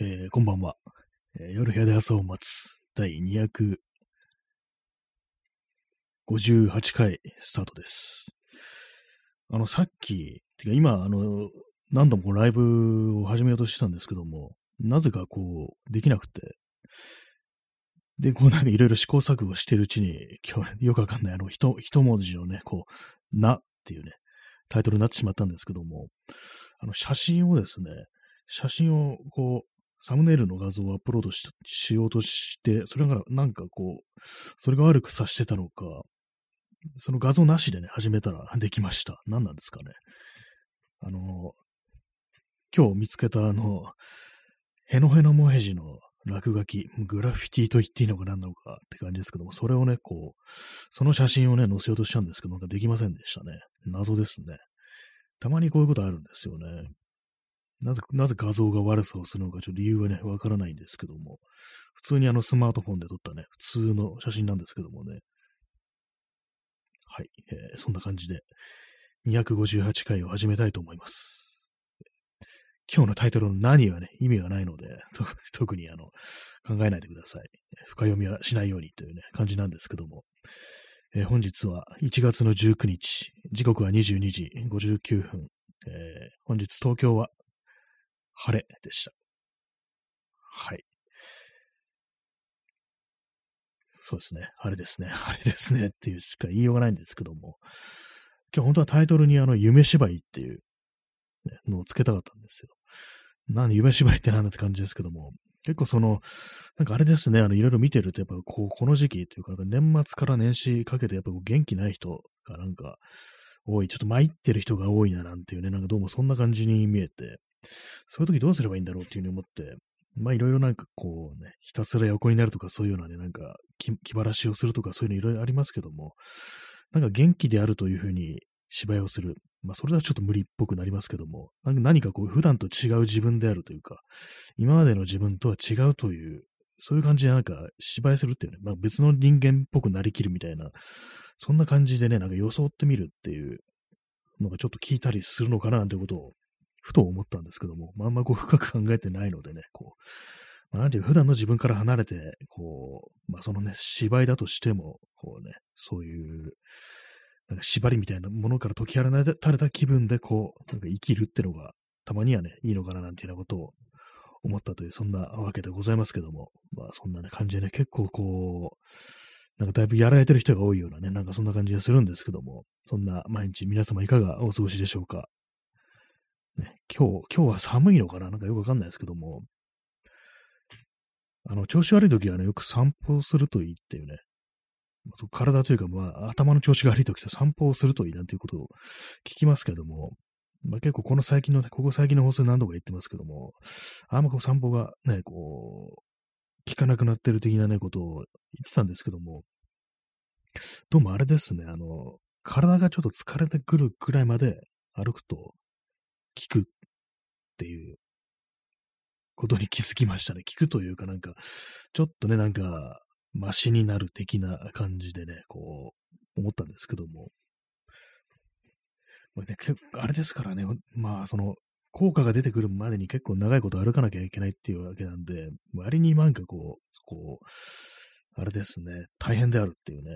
えーこんばんは、えー夜部屋で朝を待つ。第258回スタートです。あの、さっき、てか今、あの、何度もライブを始めようとしてたんですけども、なぜかこう、できなくて、で、こうなんかいろいろ試行錯誤してるうちに、今日よくわかんない、あの、一、一文字のね、こう、なっていうね、タイトルになってしまったんですけども、あの、写真をですね、写真をこう、サムネイルの画像をアップロードししようとして、それがなんかこう、それが悪くさしてたのか、その画像なしでね、始めたら できました。何なんですかね。あの、今日見つけたあの、へのへのもへじの落書き、グラフィティと言っていいのか何なのかって感じですけども、それをね、こう、その写真をね、載せようとしたんですけど、なんかできませんでしたね。謎ですね。たまにこういうことあるんですよね。なぜ、なぜ画像が悪さをするのか、ちょっと理由はね、わからないんですけども、普通にあのスマートフォンで撮ったね、普通の写真なんですけどもね。はい、えーそんな感じで、258回を始めたいと思います。今日のタイトルの何はね、意味がないので、特にあの、考えないでください。深読みはしないようにというね、感じなんですけども。えー本日は1月の19日、時刻は22時59分、えー本日東京は晴れでした。はい。そうですね。晴れですね。晴れですね。っていうしか言いようがないんですけども。今日本当はタイトルにあの、夢芝居っていう、のをつけたかったんですよ。なんで夢芝居ってなんだって感じですけども。結構その、なんかあれですね、あの、いろいろ見てると、やっぱこう、この時期というか、年末から年始かけて、やっぱ元気ない人がなんか、多い、ちょっと参ってる人が多いななんていうね、なんかどうもそんな感じに見えて、そういう時どうすればいいんだろうっていうふうに思って、まあいろいろなんかこうね、ひたすら横になるとかそういうようなね、なんか気晴らしをするとかそういうのいろいろありますけども、なんか元気であるというふうに芝居をする。まあそれはちょっと無理っぽくなりますけども、何かこう普段と違う自分であるというか、今までの自分とは違うという、そういう感じでなんか芝居するっていうね、まあ別の人間っぽくなりきるみたいな、そんな感じでね、なんか装ってみるっていうのがちょっと聞いたりするのかななんてことを、ふと思ったんですけども、まあんまこう深く考えてないのでね、こう、まあ、なんていうか普段の自分から離れて、こう、まあそのね、芝居だとしても、こうね、そういう、なんか縛りみたいなものから解き放たれた気分で、こう、なんか生きるってのが、たまにはね、いいのかななんていうようなことを思ったという、そんなわけでございますけども、まあそんなね、感じでね、結構こう、なんかだいぶやられてる人が多いようなね、なんかそんな感じがするんですけども、そんな毎日皆様いかがお過ごしでしょうか？ね、今日、今日は寒いのかな？なんかよくわかんないですけども、あの、調子悪い時はね、よく散歩をするといいっていうね、体というか、まあ、頭の調子が悪い時と散歩をするといいなんていうことを聞きますけども、まあ、結構この最近のね、ここ最近の放送何度か言ってますけども、あんまこう散歩がね、こう、効かなくなってる的なね、ことを言ってたんですけども、どうもあれですね、あの、体がちょっと疲れてくるくらいまで歩くと効くっていうことに気づきましたね。効くというかなんか、ちょっとね、なんか、マシになる的な感じでね、こう、思ったんですけども。まあね、結構あれですからね、まあ、その、効果が出てくるまでに結構長いこと歩かなきゃいけないっていうわけなんで、割になんかこう、こう、あれですね、大変であるっていうね、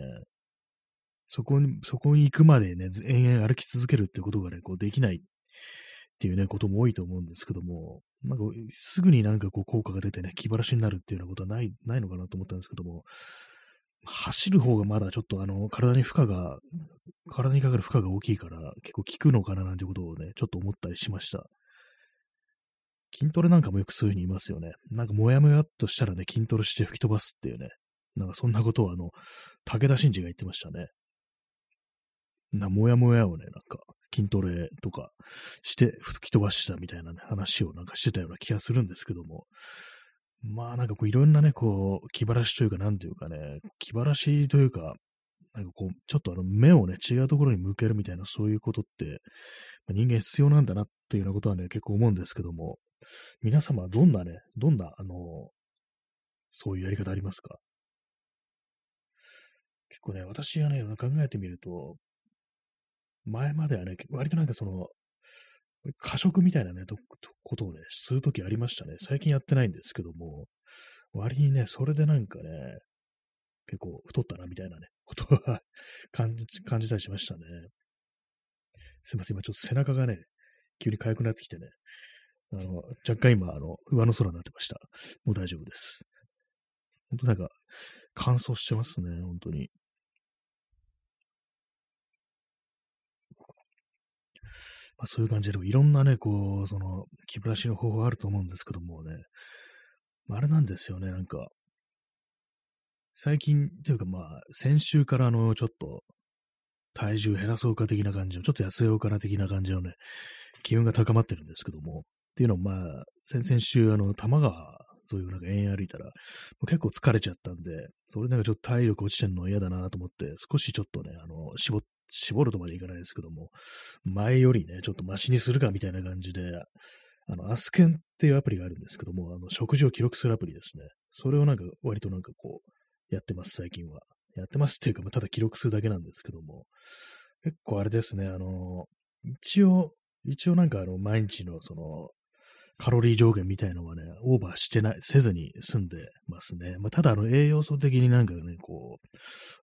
そこに、そこに行くまでね、延々歩き続けるってことがね、こうできないっていうね、ことも多いと思うんですけども、なんか、すぐになんかこう効果が出てね、気晴らしになるっていうようなことはない、ないのかなと思ったんですけども、走る方がまだちょっとあの、体に負荷が、体にかかる負荷が大きいから、結構効くのかななんてことをね、ちょっと思ったりしました。筋トレなんかもよくそういうふうに言いますよね。なんかもやもやっとしたらね、筋トレして吹き飛ばすっていうね。なんかそんなことをあの、武田真治が言ってましたね。な、もやもやをね、なんか筋トレとかして吹き飛ばしたみたいなね、話をなんかしてたような気がするんですけども。まあなんかこういろんなね、こう、気晴らしというか、なんていうかね、気晴らしというか、なんかこう、ちょっとあの目をね、違うところに向けるみたいなそういうことって、まあ人間必要なんだなっていうようなことはね、結構思うんですけども、皆様はどんなね、どんな、あの、そういうやり方ありますか？結構ね、私はね、考えてみると、前まではね、割となんかその、過食みたいなね、ことをね、するときありましたね。最近やってないんですけども、割にね、それでなんかね、結構太ったなみたいなね、ことは感じ、感じたりしましたね。すいません、今ちょっと背中がね、急に痒くなってきてね、あの、若干今、あの、上の空になってました。もう大丈夫です。本当なんか、乾燥してますね、本当に。まあ、そういう感じで、いろんなね、こう、その、気晴らしの方法あると思うんですけどもね、あれなんですよね、なんか、最近、というかまあ、先週からあの、ちょっと、体重減らそうか的な感じの、ちょっと痩せようかな的な感じのね、気温が高まってるんですけども、っていうのもまあ、先々週、あの、多摩川そういうなんか延々歩いたら、結構疲れちゃったんで、それなんかちょっと体力落ちてんの嫌だなと思って、少しちょっとね、あの、絞っ、絞るとまでいかないですけども、前よりね、ちょっとマシにするかみたいな感じで、あの、アスケンっていうアプリがあるんですけども、あの、食事を記録するアプリですね。それをなんか、割となんかこう、やってます、最近は。やってますっていうか、まあ、ただ記録するだけなんですけども、結構あれですね、あの、一応、一応なんかあの、毎日のその、カロリー上限みたいのはね、オーバーしてない、せずに済んでますね。まあ、ただ、あの、栄養素的になんかね、こう、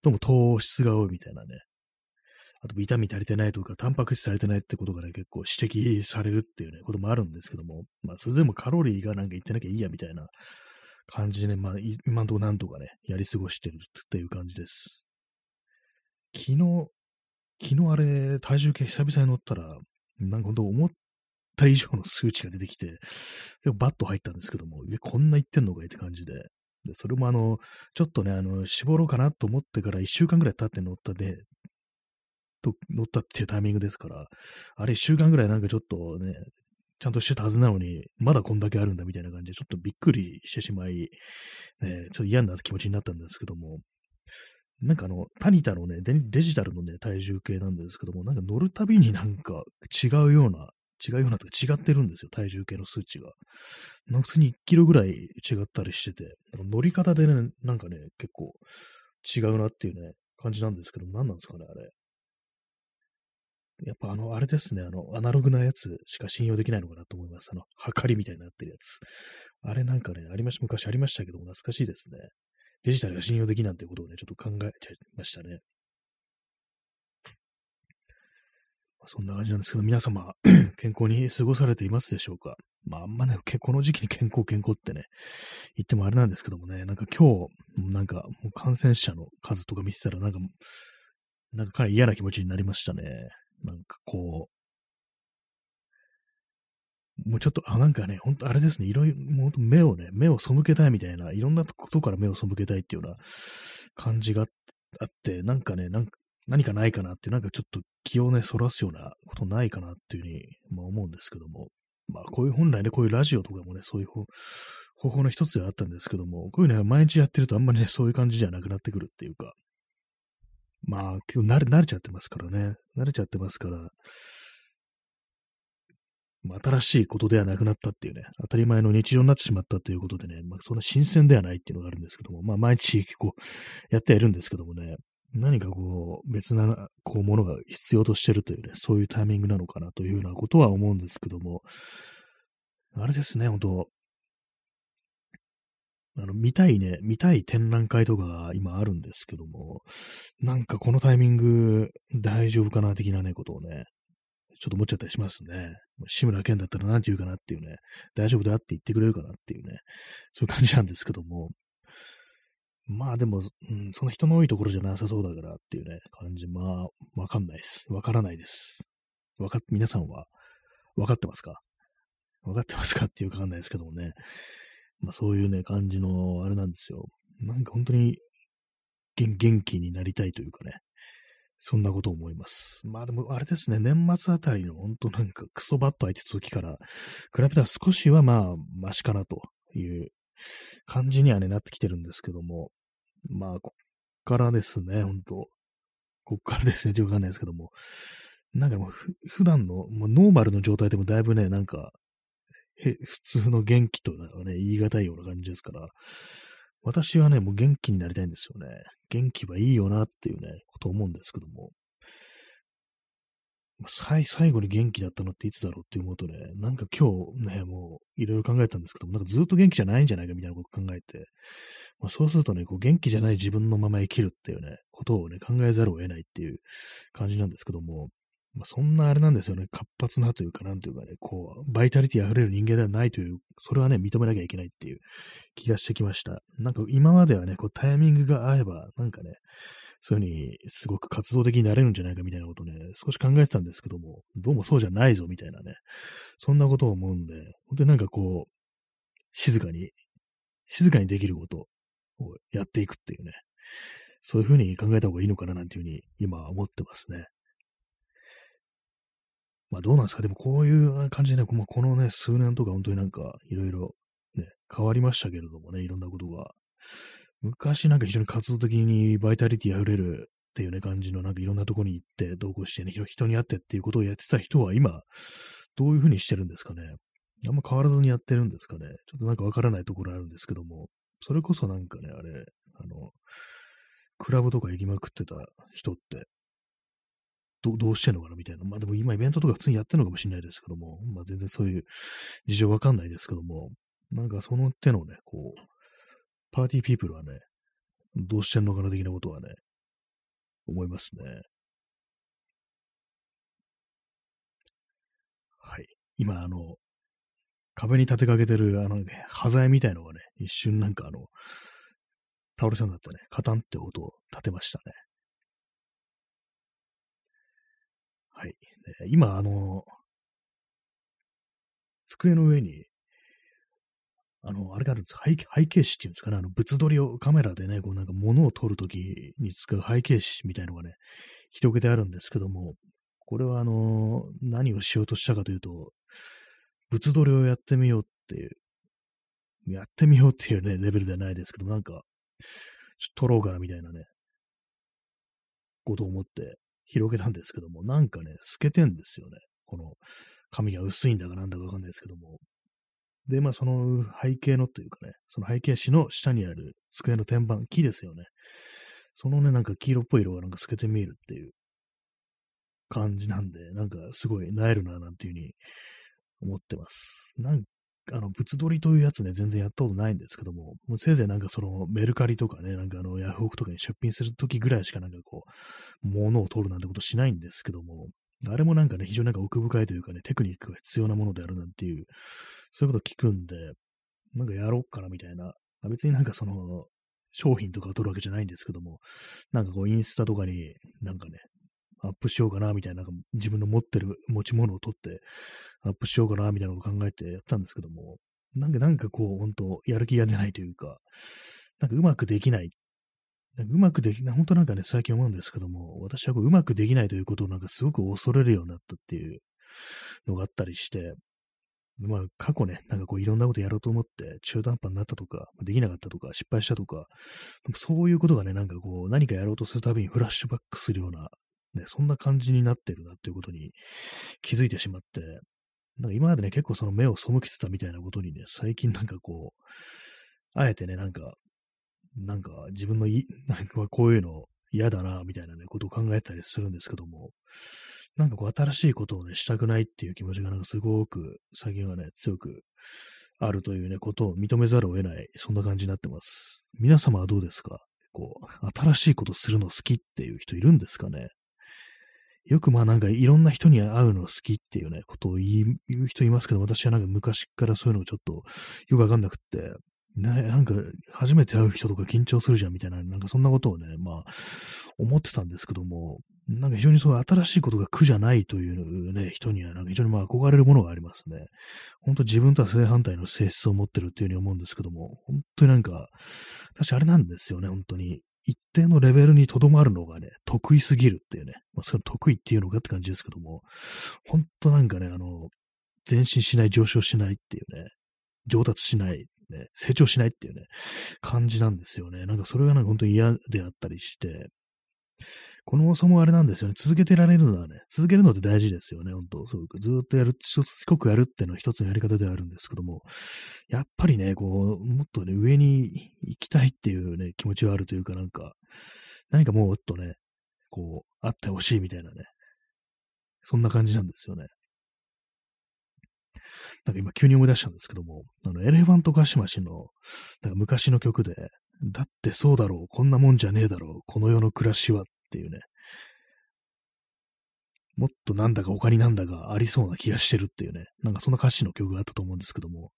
どうも糖質が多いみたいなね。あと、ビタミン足りてないとか、タンパク質足りてないってことがね、結構指摘されるっていうね、こともあるんですけども、まあ、それでもカロリーがなんか言ってなきゃいいや、みたいな感じでね、まあ、今んとこなんとかね、やり過ごしてるっていう感じです。昨日、昨日あれ、体重計久々に乗ったら、なんか本当思った以上の数値が出てきて、でもバッと入ったんですけども、え、こんな言ってんのかいって感じで。で、それもあの、ちょっとね、あの、絞ろうかなと思ってから1週間ぐらい経って乗ったで、と、乗ったっていうタイミングですから、あれ1週間ぐらいなんかちょっとね、ちゃんとしてたはずなのに、まだこんだけあるんだみたいな感じで、ちょっとびっくりしてしまい、ね、ちょっと嫌な気持ちになったんですけども、なんかあの、タニタのねデ、デジタルのね、体重計なんですけども、なんか乗るたびになんか違うような違うようなとか違ってるんですよ、体重計の数値が。なんか普通に1キロぐらい違ったりしてて、乗り方でね、なんかね、結構違うなっていうね、感じなんですけど、何なんですかね、あれ。やっぱあの、あれですね、あの、アナログなやつしか信用できないのかなと思います。あの、測りみたいになってるやつ。あれなんかね、ありました、昔ありましたけども、懐かしいですね。デジタルが信用できなんてことをね、ちょっと考えちゃいましたね。そんな感じなんですけど、皆様、健康に過ごされていますでしょうか？まあ、あんまね、この時期に健康健康ってね、言ってもあれなんですけどもね、なんか今日、なんか感染者の数とか見てたら、なんか、なんかかなり嫌な気持ちになりましたね。なんかこう、もうちょっと、あ、なんかね、ほんとあれですね、いろいろ、もう目をね、目を背けたいみたいな、いろんなことから目を背けたいっていうような感じがあって、なんかね、なんか何かないかなって、なんかちょっと気をね、そらすようなことないかなっていうふうに、まあ、思うんですけども、まあ、こういう本来ね、こういうラジオとかもね、そういう方法の一つではあったんですけども、こういうのは毎日やってるとあんまりね、そういう感じじゃなくなってくるっていうか、まあ、今日慣れ、慣れちゃってますからね、慣れちゃってますから、まあ、新しいことではなくなったっていうね、当たり前の日常になってしまったということでね、まあ、そんな新鮮ではないっていうのがあるんですけども、まあ、毎日こう、やってはいるんですけどもね、何かこう、別な、こう、ものが必要としてるというね、そういうタイミングなのかなというようなことは思うんですけども、あれですね、本当あの、見たいね、見たい展覧会とかが今あるんですけども、なんかこのタイミング大丈夫かな的なね、ことをね、ちょっと思っちゃったりしますね。志村けんだったら何て言うかなっていうね、大丈夫だって言ってくれるかなっていうね、そういう感じなんですけども、まあでも、うん、その人の多いところじゃなさそうだからっていうね、感じ。まあ、わかんないです。わからないです。わか、皆さんは、わかってますか？わかってますかっていうかわかんないですけどもね。まあそういうね、感じの、あれなんですよ。なんか本当に元、気になりたいというかね。そんなことを思います。まあでも、あれですね、年末あたりの本当なんかクソバッと空いてた時から、比べたら少しはまあ、マシかなという感じにはね、なってきてるんですけども、まあ、こっからですね、ほんと。こっからですね、ってわかんないですけども、なんかもう、普段の、もうノーマルの状態でもだいぶね、なんか、へ普通の元気とはね、言い難いような感じですから、私はね、もう元気になりたいんですよね。元気はいいよなっていうね、こと思うんですけども、最後に元気だったのっていつだろうって思うとね、なんか今日ね、もういろいろ考えたんですけども、なんかずっと元気じゃないんじゃないかみたいなこと考えて、まあ、そうするとね、こう元気じゃない自分のまま生きるっていうね、ことをね、考えざるを得ないっていう感じなんですけども、まあ、そんなあれなんですよね、活発なというか、なんというかね、こう、バイタリティ溢れる人間ではないという、それはね、認めなきゃいけないっていう気がしてきました。なんか今まではね、こうタイミングが合えば、なんかね、そういうふうにすごく活動的になれるんじゃないかみたいなことね、少し考えてたんですけども、どうもそうじゃないぞみたいなね、そんなことを思うんで、本当になんかこう、静かに、静かにできることをやっていくっていうね、そういうふうに考えた方がいいのかななんていうふうに今思ってますね。まあどうなんですか？でもこういう感じでね、このね、数年とか本当になんかいろいろね、変わりましたけれどもね、いろんなことが。昔なんか非常に活動的にバイタリティ溢れるっていうね、感じのなんかいろんなとこに行って同行してね、人に会ってっていうことをやってた人は今、どういうふうにしてるんですかね？あんま変わらずにやってるんですかね？ちょっとなんかわからないところあるんですけども、それこそなんかね、あれ、あの、クラブとか行きまくってた人って、どどうしてんのかなみたいな。まあでも今イベントとか普通にやってるのかもしれないですけども、まあ全然そういう事情わかんないですけども、なんかその手のね、こう、パーティーピープルはね、どうしてんのかな的なことはね、思いますね。はい。今、あの、壁に立てかけてる、あの、ね、端材みたいのがね、一瞬なんかあの、倒れそうになってね、カタンって音を立てましたね。はい。今、あの、机の上にあの、あれがあるんです。背背景紙っていうんですかね、あの、物撮りをカメラでね、こうなんか物を撮るときに使う背景紙みたいのがね、広げてあるんですけども、これはあの、何をしようとしたかというと、物撮りをやってみようっていう、やってみようっていうね、レベルではないですけど、なんか、ちょっと撮ろうかなみたいなね、ことを思って広げたんですけども、なんかね、透けてんですよね。この紙が薄いんだかなんだかわかんないですけども、で、まあ、その背景のというかね、その背景紙の下にある机の天板、木ですよね。そのね、なんか黄色っぽい色がなんか透けて見えるっていう感じなんで、なんかすごいなえるな、なんていうふうに思ってます。なんあの、物撮りというやつね、全然やったことないんですけども、もうせいぜいなんかそのメルカリとかね、なんかあのヤフオクとかに出品するときぐらいしかなんかこう、物を撮るなんてことしないんですけども、あれもなんかね、非常になんか奥深いというかね、テクニックが必要なものであるなんていう、そういうこと聞くんで、なんかやろうかなみたいな。別になんかその、商品とかを取るわけじゃないんですけども、なんかこうインスタとかになんかね、アップしようかなみたいな、自分の持ってる持ち物を取ってアップしようかなみたいなことを考えてやったんですけども、なんかなんかこう、本当やる気が出ないというか、なんかうまくできない。なんかうまくできない、本当なんかね、最近思うんですけども、私はこううまくできないということをなんかすごく恐れるようになったっていうのがあったりして、まあ、過去ね、なんかこういろんなことやろうと思って、中途半端になったとか、できなかったとか、失敗したとか、そういうことがね、なんかこう、何かやろうとするたびにフラッシュバックするような、ね、そんな感じになってるなっていうことに気づいてしまって、なんか今までね、結構その目を背けてたみたいなことにね、最近なんかこう、あえてね、なんか、なんか自分のい、なんかこういうの嫌だな、みたいなね、ことを考えたりするんですけども、なんかこう新しいことをね、したくないっていう気持ちがなんかすごく最近はね、強くあるというね、ことを認めざるを得ない、そんな感じになってます。皆様はどうですか？こう、新しいことするの好きっていう人いるんですかね？よくまあなんかいろんな人に会うの好きっていうね、ことを言う人いますけど、私はなんか昔からそういうのちょっとよくわかんなくって、ね、なんか、初めて会う人とか緊張するじゃんみたいな、なんかそんなことをね、まあ、思ってたんですけども、なんか非常にそう新しいことが苦じゃないというね、人にはなんか非常にまあ憧れるものがありますね。本当自分とは正反対の性質を持ってるっていうふうに思うんですけども、本当になんか、私あれなんですよね、本当に。一定のレベルにとどまるのがね、得意すぎるっていうね、まあ、それ得意っていうのかって感じですけども、ほんとなんかね、あの、前進しない、上昇しないっていうね、上達しない、ね、成長しないっていうね、感じなんですよね。なんかそれがなんか本当に嫌であったりして、このそもあれなんですよね。続けてられるのはね、続けるのって大事ですよね、本当そうずっとやる、しつこくやるっていうのは一つのやり方ではあるんですけども、やっぱりね、こう、もっとね、上に行きたいっていうね、気持ちがあるというかなんか、何かもうっとね、こう、あってほしいみたいなね、そんな感じなんですよね。なんか今急に思い出したんですけども、あの、エレファントガシマシの、なんか昔の曲で、だってそうだろう、こんなもんじゃねえだろう、この世の暮らしはっっていうね、もっとなんだか他になんだかありそうな気がしてるっていうね、なんかそんな歌詞の曲があったと思うんですけども、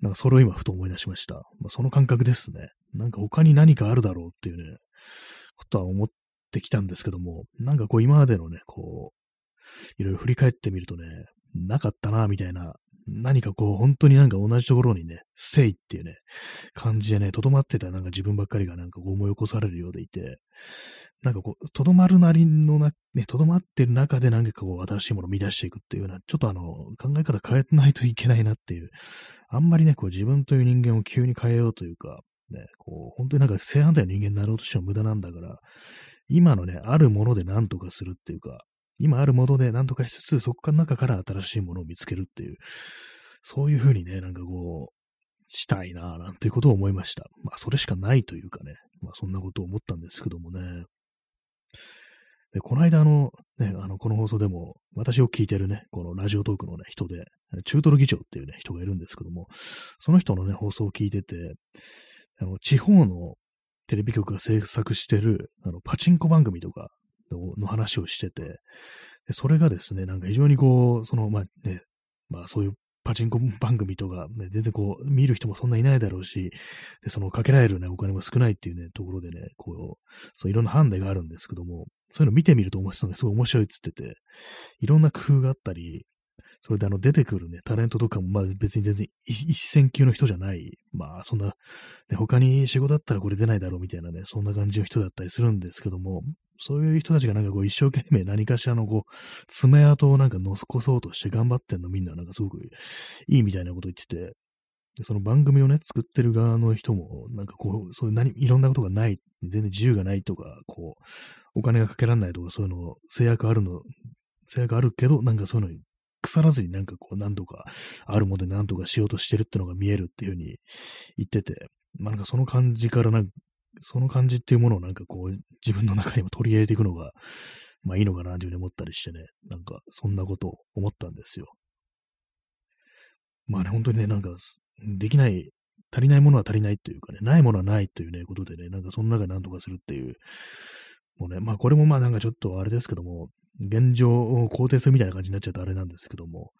なんかそれを今ふと思い出しました。まあ、その感覚ですね。なんか他に何かあるだろうっていうね、ことは思ってきたんですけども、なんかこう今までのね、こう、いろいろ振り返ってみるとね、なかったな、みたいな、何かこう、本当になんか同じところにね、ステイっていうね、感じでね、とどまってたなんか自分ばっかりがなんか思い起こされるようでいて、なんかこう、とどまるなりのな、ね、とどまってる中で何かこう、新しいものを見出していくっていうような、ちょっとあの、考え方変えないといけないなっていう、あんまりね、こう、自分という人間を急に変えようというか、ね、こう、本当になんか正反対の人間になろうとしても無駄なんだから、今のね、あるもので何とかするっていうか、今あるもので何とかしつつ、そこから中から新しいものを見つけるっていう、そういうふうにね、なんかこう、したいなぁ、なんていうことを思いました。まあ、それしかないというかね、まあ、そんなことを思ったんですけどもね。で、この間あの、ね、あの、この放送でも、私を聞いてるね、このラジオトークのね、人で、中トロ議長っていうね、人がいるんですけども、その人のね、放送を聞いてて、あの、地方のテレビ局が制作してる、あの、パチンコ番組とかの話をしてて、でそれがですね、なんか非常にこう、その、まあね、まあそういうパチンコ番組とか、ね、全然こう、見る人もそんないないだろうし、で、そのかけられるね、お金も少ないっていうね、ところでね、こう、そういろんなハンデがあるんですけども、そういうの見てみると面白いのがすごい面白いっつってて、いろんな工夫があったり、それであの出てくるね、タレントとかもまあ別に全然一線級の人じゃない、まあそんな、ね、他に仕事だったらこれ出ないだろうみたいなね、そんな感じの人だったりするんですけども、そういう人たちがなんかこう一生懸命何かしらのこう、爪痕をなんか残そうとして頑張ってんのみんななんかすごくいいみたいなこと言ってて、その番組をね、作ってる側の人も、なんかこう、そういう何、いろんなことがない、全然自由がないとか、こう、お金がかけられないとか、そういうの、制約あるの、制約あるけど、なんかそういうのに腐らずになんかこう何とかあるもので何とかしようとしてるってのが見えるっていうふうに言ってて、まあなんかその感じからなんか、その感じっていうものをなんかこう自分の中にも取り入れていくのが、まあいいのかなというふうに思ったりしてね、なんかそんなことを思ったんですよ。まあね、本当にね、なんかできない、足りないものは足りないというかね、ないものはないというね、ことでね、なんかその中で何とかするっていう、もうね、まあこれもまあなんかちょっとあれですけども、現状を肯定するみたいな感じになっちゃうとあれなんですけども、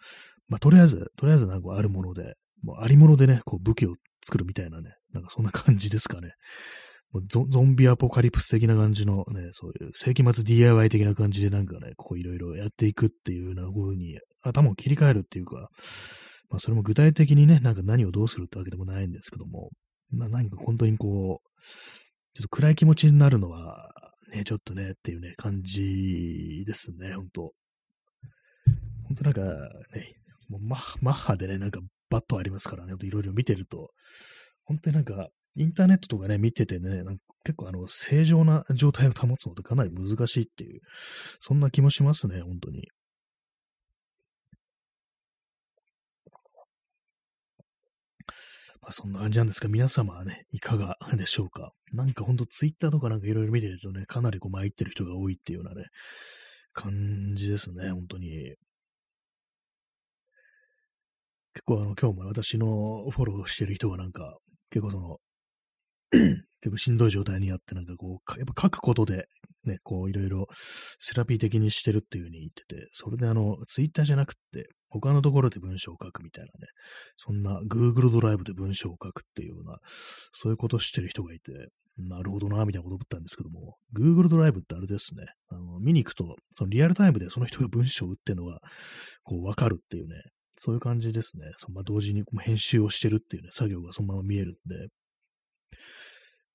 まあ、とりあえず、とりあえずなんかあるもので、もうありものでね、こう武器を作るみたいなね、なんかそんな感じですかね。もうゾンビアポカリプス的な感じのね、そういう世紀末 DIY 的な感じでなんかね、こういろいろやっていくっていうような風に頭を切り替えるっていうか、まあそれも具体的にね、なんか何をどうするってわけでもないんですけども、まあ何か本当にこう、ちょっと暗い気持ちになるのは、ね、ちょっとね、っていうね、感じですね、ほんと。ほんとなんかね、もうマッハでね、なんかバットありますからね、いろいろ見てると、本当になんか、インターネットとかね、見ててね、なんか結構あの、正常な状態を保つのってかなり難しいっていう、そんな気もしますね、本当に。まあ、そんな感じなんですが、皆様はね、いかがでしょうか？なんかほんとツイッターとかなんかいろいろ見てるとね、かなりこう参ってる人が多いっていうようなね、感じですね、本当に。結構あの、今日も私のフォローしてる人はなんか、結構その、結構しんどい状態にあって、なんかこう、やっぱ書くことで、ね、こういろいろセラピー的にしてるっていう風に言ってて、それであの、ツイッターじゃなくて、他のところで文章を書くみたいなね、そんな Google ドライブで文章を書くっていうような、そういうことをしてる人がいて、なるほどな、みたいなこと思ったんですけども、Google ドライブってあれですね、あの見に行くと、そのリアルタイムでその人が文章を打ってるのが、こう、わかるっていうね、そういう感じですね。そのまあ、同時に編集をしてるっていうね、作業がそのまま見えるんで、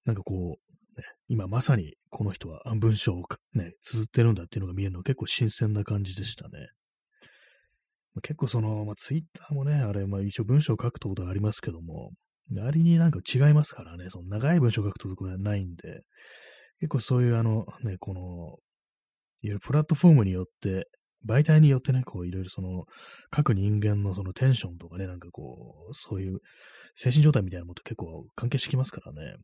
なんかこう、ね、今まさにこの人は文章をね、綴ってるんだっていうのが見えるのは結構新鮮な感じでしたね。結構その、まあ、ツイッターもね、あれ、まあ一応文章を書くってことはありますけども、ありになんか違いますからね、その長い文章を書くってことはないんで、結構そういうあの、ね、この、いわゆるプラットフォームによって、媒体によってね、こういろいろその、書く人間のそのテンションとかね、なんかこう、そういう精神状態みたいなものと結構関係してきますからね。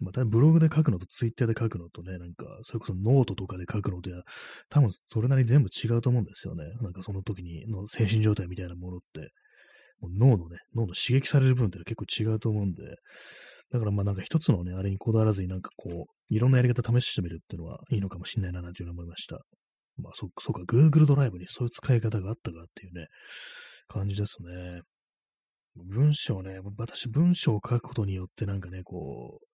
またブログで書くのとツイッターで書くのとね、なんか、それこそノートとかで書くのとや、多分それなりに全部違うと思うんですよね。なんかその時にの精神状態みたいなものって、もう脳のね、脳の刺激される部分って結構違うと思うんで、だからまあなんか一つのね、あれにこだわらずになんかこう、いろんなやり方試してみるっていうのはいいのかもしれないなというふうに思いました。まあそ、そうか、Google ドライブにそういう使い方があったかっていうね、感じですね。文章ね、私文章を書くことによってなんかね、こう、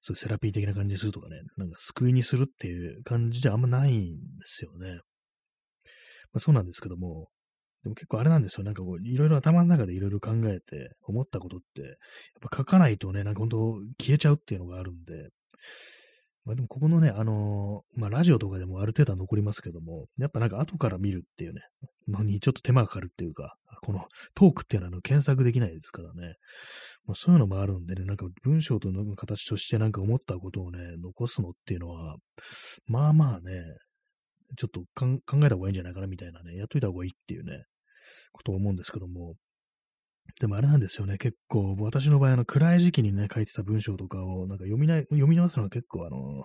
そういうセラピー的な感じにするとかね、なんか救いにするっていう感じじゃあんまないんですよね。まあ、そうなんですけども、でも結構あれなんですよ。なんかこう、いろいろ頭の中でいろいろ考えて思ったことって、やっぱ書かないとね、なんか本当消えちゃうっていうのがあるんで、まあでもここのね、あのー、まあラジオとかでもある程度は残りますけども、やっぱなんか後から見るっていうね、のにちょっと手間がかかるっていうか、このトークっていうのはあの検索できないですからね。まあ、そういうのもあるんでね、なんか文章との形としてなんか思ったことをね、残すのっていうのは、まあまあね、ちょっと考えた方がいいんじゃないかなみたいなね、やっといた方がいいっていうね、ことを思うんですけども、でもあれなんですよね、結構、私の場合、あの、暗い時期にね、書いてた文章とかを、なんか読みな読み直すのが結構、あの、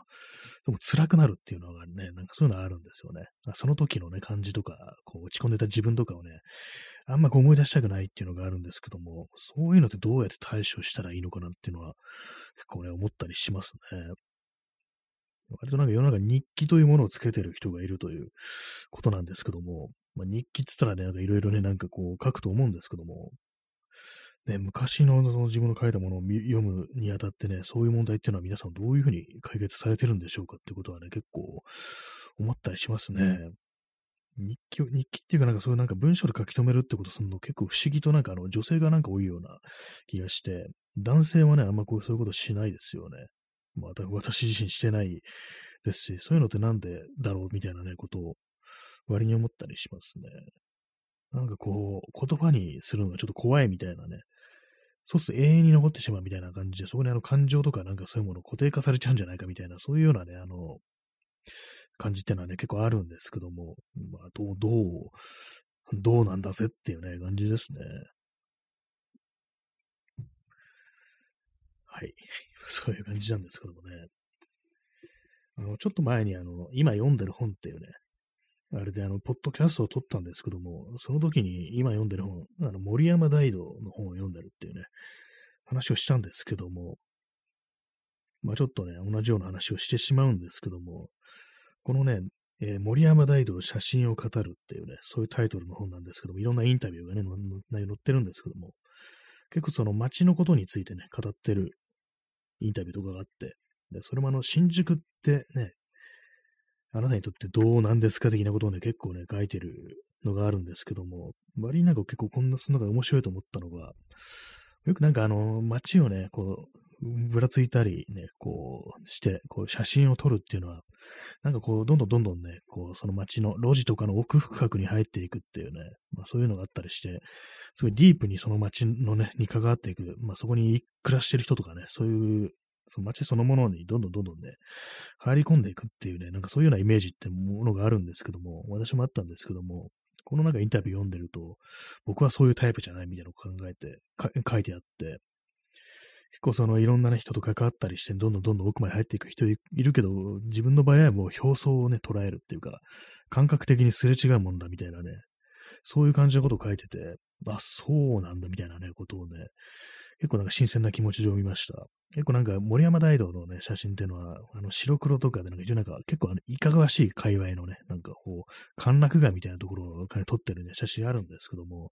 でも辛くなるっていうのがね、なんかそういうのあるんですよね。その時のね、感じとか、こう、落ち込んでた自分とかをね、あんまこう思い出したくないっていうのがあるんですけども、そういうのってどうやって対処したらいいのかなっていうのは、結構ね、思ったりしますね。割となんか世の中日記というものをつけてる人がいるということなんですけども、まあ、日記って言ったらね、なんかいろいろね、なんかこう書くと思うんですけども、ね、昔のその自分の書いたものを読むにあたってね、そういう問題っていうのは皆さんどういうふうに解決されてるんでしょうかってことはね、結構思ったりしますね。日記、日記っていうかなんかそういうなんか文章で書き留めるってことするの結構不思議となんかあの女性がなんか多いような気がして、男性はね、あんまこうそういうことしないですよね。まあ 私自身してないですし、そういうのってなんでだろうみたいなね、ことを割に思ったりしますね。なんかこう、言葉にするのがちょっと怖いみたいなね、そうすると永遠に残ってしまうみたいな感じで、そこにあの感情とかなんかそういうもの固定化されちゃうんじゃないかみたいな、そういうようなね、あの、感じっていうのはね、結構あるんですけども、まあ、どう、どう、どうなんだぜっていうね、感じですね。はい。そういう感じなんですけどもね。あの、ちょっと前にあの、今読んでる本っていうね、あれであの、ポッドキャストを撮ったんですけども、その時に今読んでる本、あの、森山大道の本を読んでるっていうね、話をしたんですけども、まあちょっとね、同じような話をしてしまうんですけども、このね、えー、森山大道写真を語るっていうね、そういうタイトルの本なんですけども、いろんなインタビューがね、載ってるんですけども、結構その街のことについてね、語ってるインタビューとかがあって、でそれもあの、新宿ってね、あなたにとってどうなんですか的なことをね、結構ね、書いてるのがあるんですけども、割になんか結構こんな、その中で面白いと思ったのが、よくなんかあの、街をね、こう、ぶらついたりね、こうして、こう写真を撮るっていうのは、なんかこう、どんどんどんどんね、こう、その街の路地とかの奥深くに入っていくっていうね、まあそういうのがあったりして、すごいディープにその街のね、に関わっていく、まあそこに暮らしてる人とかね、そういうその街そのものにどんどんどんどんね、入り込んでいくっていうね、なんかそういうようなイメージってものがあるんですけども、私もあったんですけども、このなんかインタビュー読んでると、僕はそういうタイプじゃないみたいなのを考えて、書いてあって、結構そのいろんな、ね、人と関わったりして、どんどんどんどん奥まで入っていく人いるけど、自分の場合はもう表層をね、捉えるっていうか、感覚的にすれ違うもんだみたいなね、そういう感じのことを書いてて、あ、そうなんだみたいなね、ことをね、結構なんか新鮮な気持ちで読みました。結構なんか森山大道のね、写真っていうのは、あの白黒とかでなんか一応なんか結構あのいかがわしい界隈のね、なんかこう、歓楽街みたいなところを撮ってるね、写真あるんですけども、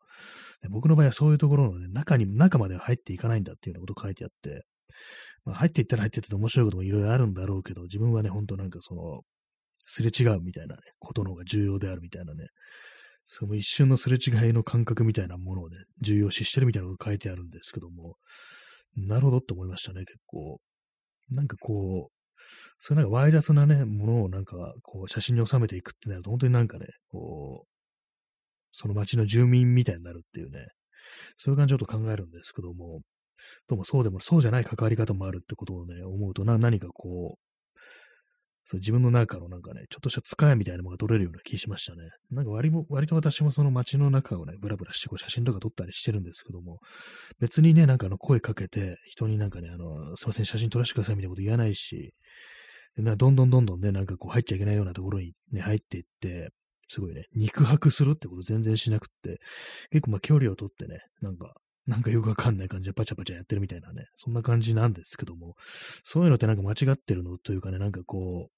僕の場合はそういうところのね、中に、中までは入っていかないんだっていうようなこと書いてあって、まあ、入っていったら入っていって面白いこともいろいろあるんだろうけど、自分はね、ほんとなんかその、すれ違うみたいなね、ことの方が重要であるみたいなね、その一瞬のすれ違いの感覚みたいなものをね、重要視してるみたいなこと書いてあるんですけども、なるほどって思いましたね、結構。なんかこう、そういうなんかワイ雑なね、ものをなんか、こう、写真に収めていくってなると、本当になんかね、こう、その街の住民みたいになるっていうね、そういう感じをちょっと考えるんですけども、どうもそうでも、そうじゃない関わり方もあるってことをね、思うとな、何かこう、そう自分の中のなんかね、ちょっとした使いみたいなものが撮れるような気しましたね。なんか割も割と私もその街の中をね、ブラブラしてこう写真とか撮ったりしてるんですけども、別にね、なんかあの声かけて、人になんかね、あの、すいません、写真撮らせてくださいみたいなこと言わないし、でなどんどんどんどんね、なんかこう入っちゃいけないようなところにね、入っていって、すごいね、肉薄するってこと全然しなくって、結構まあ距離をとってね、なんか、なんかよくわかんない感じでパチャパチャやってるみたいなね、そんな感じなんですけども、そういうのってなんか間違ってるのというかね、なんかこう、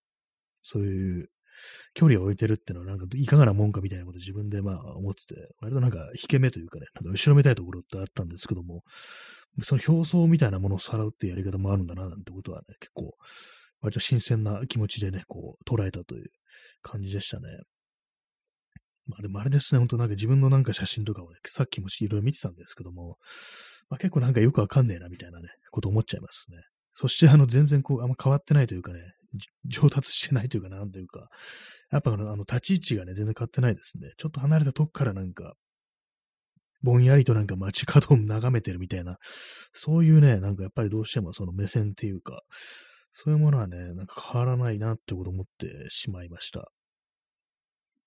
そういう距離を置いてるっていうのはなんかいかがなもんかみたいなこと自分でまあ思ってて、割となんか引け目というかね、なんか後ろめたいところってあったんですけども、その表層みたいなものをさらうっていうやり方もあるんだな、なんてことはね、結構、割と新鮮な気持ちでね、こう、捉えたという感じでしたね。まあでもあれですね、ほんとなんか自分のなんか写真とかをね、さっきもいろいろ見てたんですけども、まあ、結構なんかよくわかんねえなみたいなね、こと思っちゃいますね。そしてあの全然こう、あんま変わってないというかね、上達してないというかなんというか、やっぱあの、あの立ち位置がね、全然変わってないですね。ちょっと離れたとこからなんか、ぼんやりとなんか街角を眺めてるみたいな、そういうね、なんかやっぱりどうしてもその目線っていうか、そういうものはね、なんか変わらないなってこと思ってしまいました。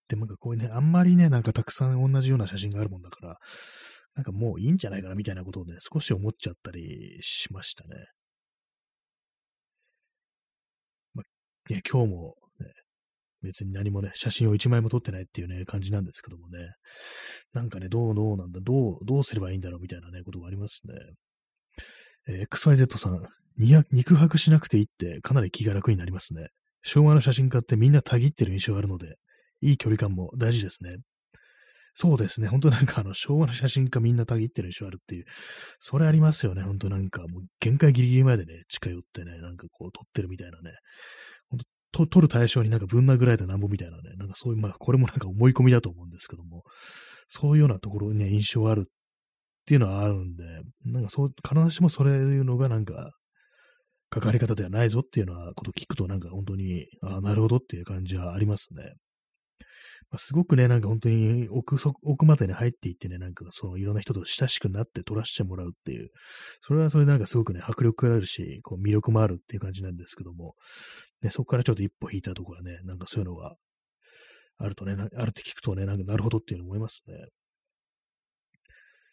で、なんかこういうね、あんまりね、なんかたくさん同じような写真があるもんだから、なんかもういいんじゃないかなみたいなことをね、少し思っちゃったりしましたね。まあ、いや、今日もね、別に何もね、写真を一枚も撮ってないっていうね、感じなんですけどもね、なんかね、どうどうなんだ、どう、どうすればいいんだろうみたいなね、ことがありますね。えー、XYZ さん、肉薄しなくていいってかなり気が楽になりますね。昭和の写真家ってみんなたぎってる印象があるので、いい距離感も大事ですね。そうですね。本当なんかあの、昭和の写真家みんなたぎってる印象あるっていう。それありますよね。本当なんかもう限界ギリギリまでね、近寄ってね、なんかこう撮ってるみたいなね。と、取る対象になんかぶん殴られたなんぼみたいなね。なんかそういう、まあこれもなんか思い込みだと思うんですけども、そういうようなところにね、印象あるっていうのはあるんで、なんかそう、必ずしもそれいうのがなんか、関わり方ではないぞっていうのは、こと聞くとなんか本当に、ああ、なるほどっていう感じはありますね。ま、すごくね、なんか本当に奥奥までに入っていってね、なんかそのいろんな人と親しくなって撮らせてもらうっていう、それはそれなんかすごくね、迫力があるし、こう魅力もあるっていう感じなんですけども、ね、そこからちょっと一歩引いたところはね、なんかそういうのがあるとね、あるって聞くとね、なんかなるほどっていうの思いますね。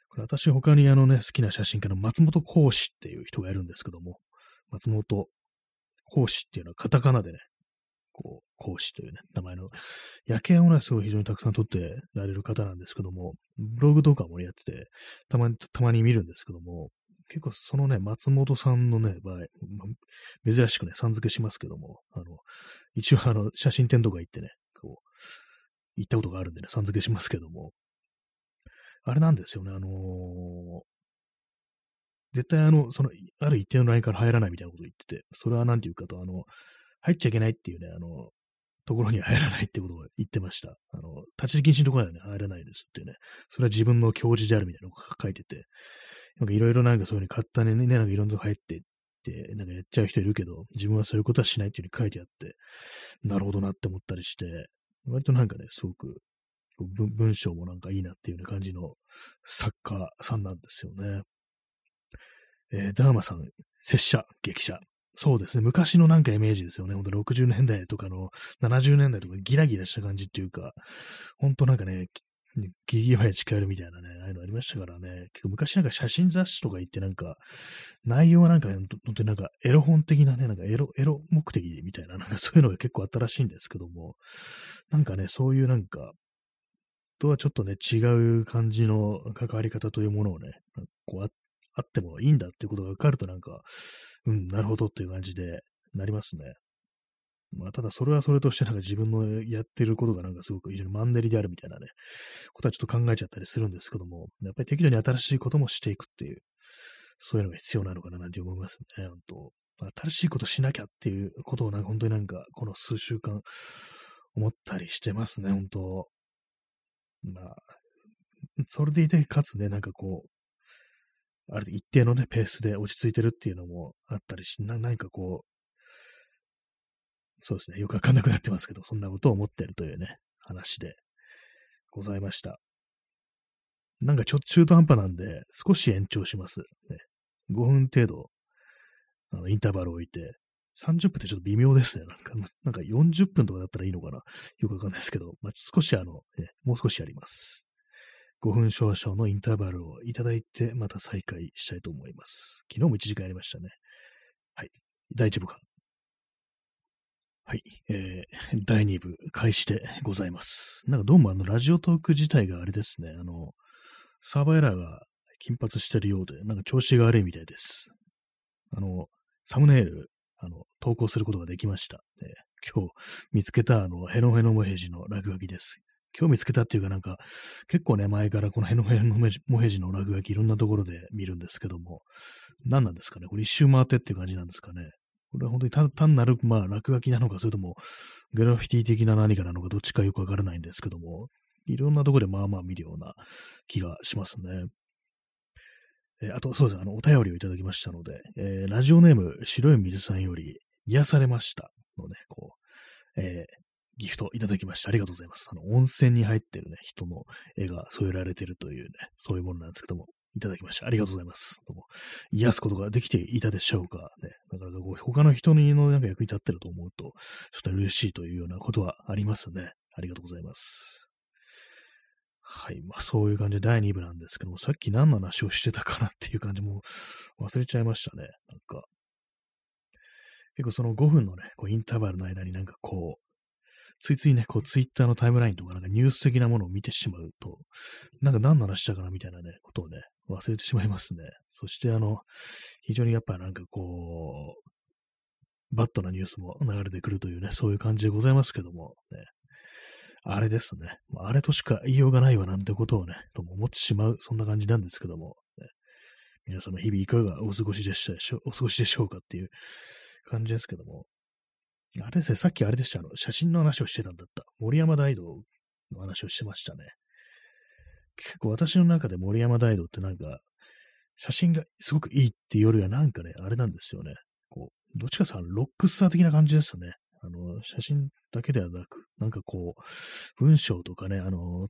これ私他にあのね、好きな写真家の松本幸志っていう人がいるんですけども、松本幸志っていうのはカタカナでね、こう、講師というね、名前の、夜景をね、すごい非常にたくさん撮ってられる方なんですけども、ブログとかもやってて、たまに、たまに見るんですけども、結構そのね、松本さんのね、場合、ま、珍しくね、さん付けしますけども、あの、一応あの、写真展とか行ってね、こう、行ったことがあるんでね、さん付けしますけども、あれなんですよね、あのー、絶対あの、その、ある一定のラインから入らないみたいなこと言ってて、それはなんていうかと、あの、入っちゃいけないっていうね、あの、ところに入らないってことを言ってました。あの、立ち入り禁止のところにはね、入らないですってね、それは自分の教示であるみたいなのが書いてて、なんかいろいろなんかそういうふうに勝手にね、なんかいろんなとこ入ってって、なんかやっちゃう人いるけど、自分はそういうことはしないっていうふうに書いてあって、なるほどなって思ったりして、割となんかね、すごく文章もなんかいいなっていうような感じの作家さんなんですよね。えー、ダーマさん、拙者、激写。そうですね。昔のなんかイメージですよね。ほんと60年代とかの70年代とかギラギラした感じっていうか、ほんとなんかね、ギリギリまで近寄るみたいなね、ああいうのありましたからね。結構昔なんか写真雑誌とか行ってなんか、内容はなんか、本当になんかエロ本的なね、なんかエロ、エロ目的みたいな、なんかそういうのが結構あったらしいんですけども、なんかね、そういうなんか、とはちょっとね、違う感じの関わり方というものをね、こうああってもいいんだっていうことが分かるとなんか、うん、なるほどっていう感じでなりますね。まあ、ただそれはそれとしてなんか自分のやってることがなんかすごく非常にマンネリであるみたいなね、ことはちょっと考えちゃったりするんですけども、やっぱり適度に新しいこともしていくっていう、そういうのが必要なのかななんて思いますね、本当新しいことしなきゃっていうことをなんか本当になんかこの数週間思ったりしてますね、本当まあ、それでいて、かつね、なんかこう、ある一定のね、ペースで落ち着いてるっていうのもあったりし、な何かこう、そうですね、よくわかんなくなってますけど、そんなことを思ってるというね、話でございました。なんかちょっと中途半端なんで、少し延長します。ね、5分程度、あの、インターバルを置いて、30分ってちょっと微妙ですね。なんか、なんか40分とかだったらいいのかなよくわかんないですけど、まあ、少しあの、ね、もう少しやります。5分少々のインターバルをいただいて、また再開したいと思います。昨日も1時間やりましたね。はい。第1部か？はい。えー、第2部開始でございます。なんかどうもあの、ラジオトーク自体があれですね、あの、サーバーエラーが頻発してるようで、なんか調子が悪いみたいです。あの、サムネイル、あの、投稿することができました。えー、今日見つけたあの、ヘノヘノモヘジの落書きです。今日見つけたっていうかなんか、結構ね、前からこのヘノヘノモヘジの落書きいろんなところで見るんですけども、何なんですかね？これ一周回ってっていう感じなんですかね？これは本当に単なる、まあ、落書きなのか、それとも、グラフィティ的な何かなのか、どっちかよくわからないんですけども、いろんなところでまあまあ見るような気がしますね。えー、あと、そうです。あの、お便りをいただきましたので、えー、ラジオネーム、白い水さんより、癒されましたのね、こう、えー、ギフトいただきましてありがとうございます。あの、温泉に入ってるね、人の絵が添えられてるというね、そういうものなんですけども、いただきました。ありがとうございます。どうも癒すことができていたでしょうか。ね、なかなかこう、他の人のなんか役に立ってると思うと、ちょっと嬉しいというようなことはありますね。ありがとうございます。はい。まあ、そういう感じで第2部なんですけども、さっき何の話をしてたかなっていう感じも忘れちゃいましたね。なんか。結構その5分のね、こうインターバルの間になんかこう、ついついね、こう、ツイッターのタイムラインとか、なんかニュース的なものを見てしまうと、なんか何の話したかなみたいなね、ことをね、忘れてしまいますね。そして、あの、非常にやっぱなんかこう、バットなニュースも流れてくるというね、そういう感じでございますけども、ね、あれですね。あれとしか言いようがないわなんてことをね、とも思ってしまう、そんな感じなんですけども、ね、皆様日々いかがお過ごしでしたでしょう、お過ごしでしょうかっていう感じですけども、あれですね、さっきあれでした、あの、写真の話をしてたんだった。森山大道の話をしてましたね。結構私の中で森山大道ってなんか、写真がすごくいいっていうよりはなんかね、あれなんですよね。こう、どっちかさ、ロックスター的な感じですね。あの、写真だけではなく、なんかこう、文章とかね、あの、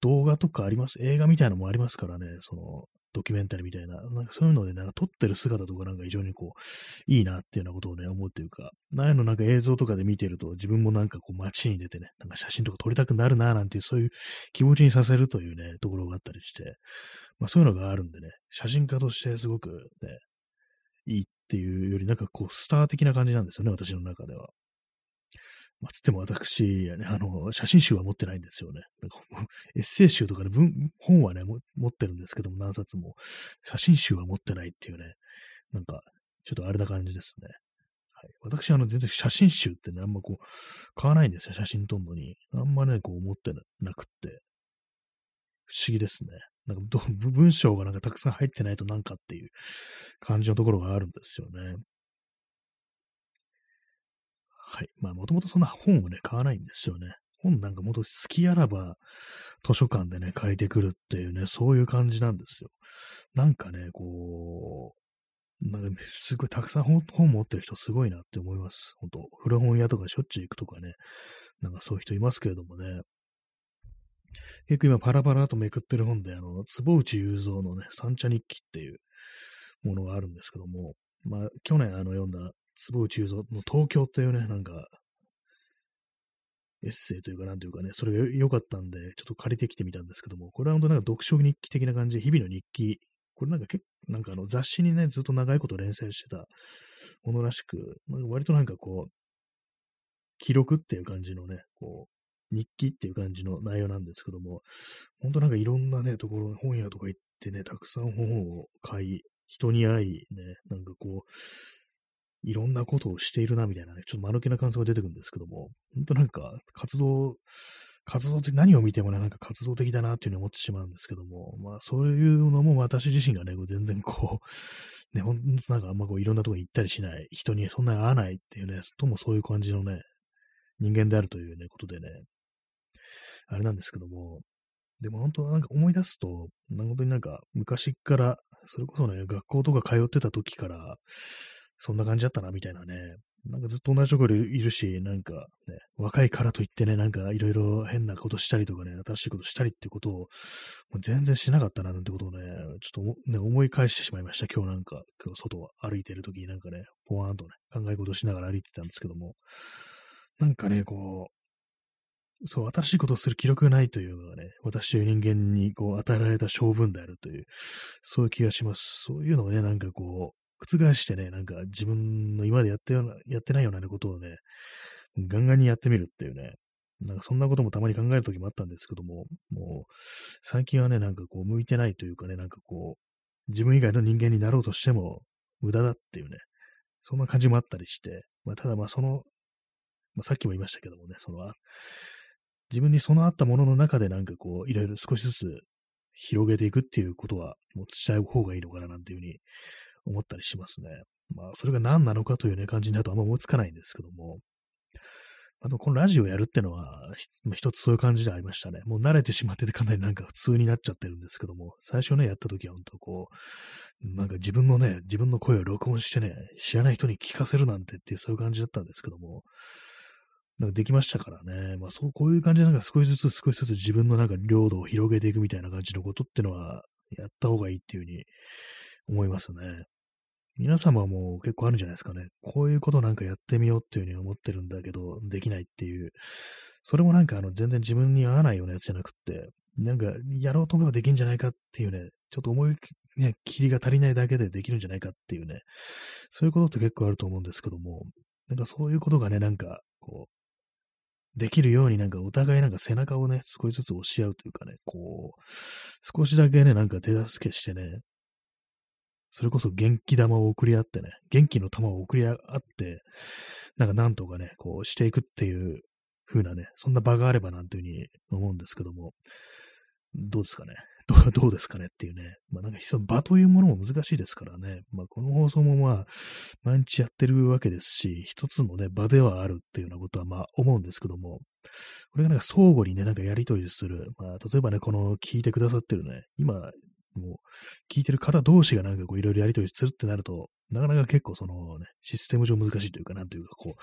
動画とかあります。映画みたいなのもありますからね、その、ドキュメンタリーみたいな、なんかそういうので、なんか撮ってる姿とかなんか非常にこう、いいなっていうようなことをね、思うというか、ああいうのなんか映像とかで見てると、自分もなんかこう街に出てね、なんか写真とか撮りたくなるななんていう、そういう気持ちにさせるというね、ところがあったりして、まあそういうのがあるんでね、写真家としてすごくね、いいっていうより、なんかこう、スター的な感じなんですよね、私の中では。まあ、つっても私、ね、あの、写真集は持ってないんですよね。なんかエッセイ集とかで文、本はね、持ってるんですけども、何冊も、写真集は持ってないっていうね、なんか、ちょっとあれな感じですね。はい。私、あの、全然写真集ってね、あんまこう、買わないんですよ、写真撮んのに。あんまね、こう、持ってなくって。不思議ですね。なんか文章がなんかたくさん入ってないとなんかっていう感じのところがあるんですよね。はい。まあ、もともとそんな本をね、買わないんですよね。本なんかもと好きあらば図書館でね、借りてくるっていうね、そういう感じなんですよ。なんかね、こう、なんかすごいたくさん本本持ってる人すごいなって思います。本当古本屋とかしょっちゅう行くとかね、なんかそういう人いますけれどもね。結構今パラパラとめくってる本で、あの、坪内雄三のね、三茶日記っていうものがあるんですけども、まあ、去年あの読んだ坪内雄三の東京っていうね、なんか、エッセイというか、なんというかね、それが良かったんで、ちょっと借りてきてみたんですけども、これは本当なんか読書日記的な感じで、日々の日記、これなんか結構、なんかあの雑誌にね、ずっと長いこと連載してたものらしく、割となんかこう、記録っていう感じのね、こう、日記っていう感じの内容なんですけども、本当なんかいろんなね、ところ、本屋とか行ってね、たくさん本を買い、人に会い、ね、なんかこう、いろんなことをしているな、みたいなね、ちょっと間抜けな感想が出てくるんですけども、本当なんか、活動、活動的、何を見てもね、なんか活動的だなっていうふうに思ってしまうんですけども、まあそういうのも私自身がね、全然こう、ね、ほんとなんかあんまこういろんなとこに行ったりしない、人にそんなに会わないっていうね、ともそういう感じのね、人間であるというね、ことでね、あれなんですけども、でも本当なんか思い出すと、本当になんか昔から、それこそね、学校とか通ってた時から、そんな感じだったな、みたいなね。なんかずっと同じところいるし、なんかね、若いからといってね、なんかいろいろ変なことしたりとかね、新しいことしたりってことを、もう全然しなかったななんてことをね、ちょっとね、思い返してしまいました。今日なんか、今日外を歩いてる時になんかね、ポワーンとね、考え事しながら歩いてたんですけども、なんかね、こう、そう、新しいことをする気力がないというのがね、私という人間にこう与えられた性分であるという、そういう気がします。そういうのをね、なんかこう、覆してね、なんか自分の今までやってような、やってないようなことをね、ガンガンにやってみるっていうね、なんかそんなこともたまに考える時もあったんですけども、もう、最近はね、なんかこう、向いてないというかね、なんかこう、自分以外の人間になろうとしても無駄だっていうね、そんな感じもあったりして、まあ、ただまあその、まあ、さっきも言いましたけどもね、その、自分にそのあったものの中でなんかこう、いろいろ少しずつ広げていくっていうことは、もう伝える方がいいのかななんていうふうに思ったりしますね。まあ、それが何なのかというね、感じになるとあんま思いつかないんですけども、あの、このラジオやるってのは、一つそういう感じでありましたね。もう慣れてしまっててかなりなんか普通になっちゃってるんですけども、最初ね、やった時は本当こう、なんか自分のね、自分の声を録音してね、知らない人に聞かせるなんてっていうそういう感じだったんですけども、なんかできましたからね。まあそう、こういう感じでなんか少しずつ少しずつ自分のなんか領土を広げていくみたいな感じのことってのは、やった方がいいっていうふうに思いますね。皆様も結構あるんじゃないですかね。こういうことなんかやってみようっていうふうに思ってるんだけど、できないっていう。それもなんかあの全然自分に合わないようなやつじゃなくって、なんかやろうと思えばできるんじゃないかっていうね、ちょっと思い、ね、切りが足りないだけでできるんじゃないかっていうね、そういうことって結構あると思うんですけども、なんかそういうことがね、なんかこう、できるようになんかお互いなんか背中をね、少しずつ押し合うというかね、こう、少しだけね、なんか手助けしてね、それこそ元気玉を送り合ってね、元気の玉を送り合って、なんかなんとかね、こうしていくっていう風なね、そんな場があればなんていうふうに思うんですけども、どうですかね？どうですかねっていうね。まあなんか場というものも難しいですからね。まあこの放送もまあ毎日やってるわけですし、一つのね場ではあるっていうようなことはまあ思うんですけども、これがなんか相互にね、なんかやりとりする。まあ例えばね、この聞いてくださってるね、今もう、聞いてる方同士がなんかこういろいろやりとりするってなると、なかなか結構そのね、システム上難しいというか、なんというかこう、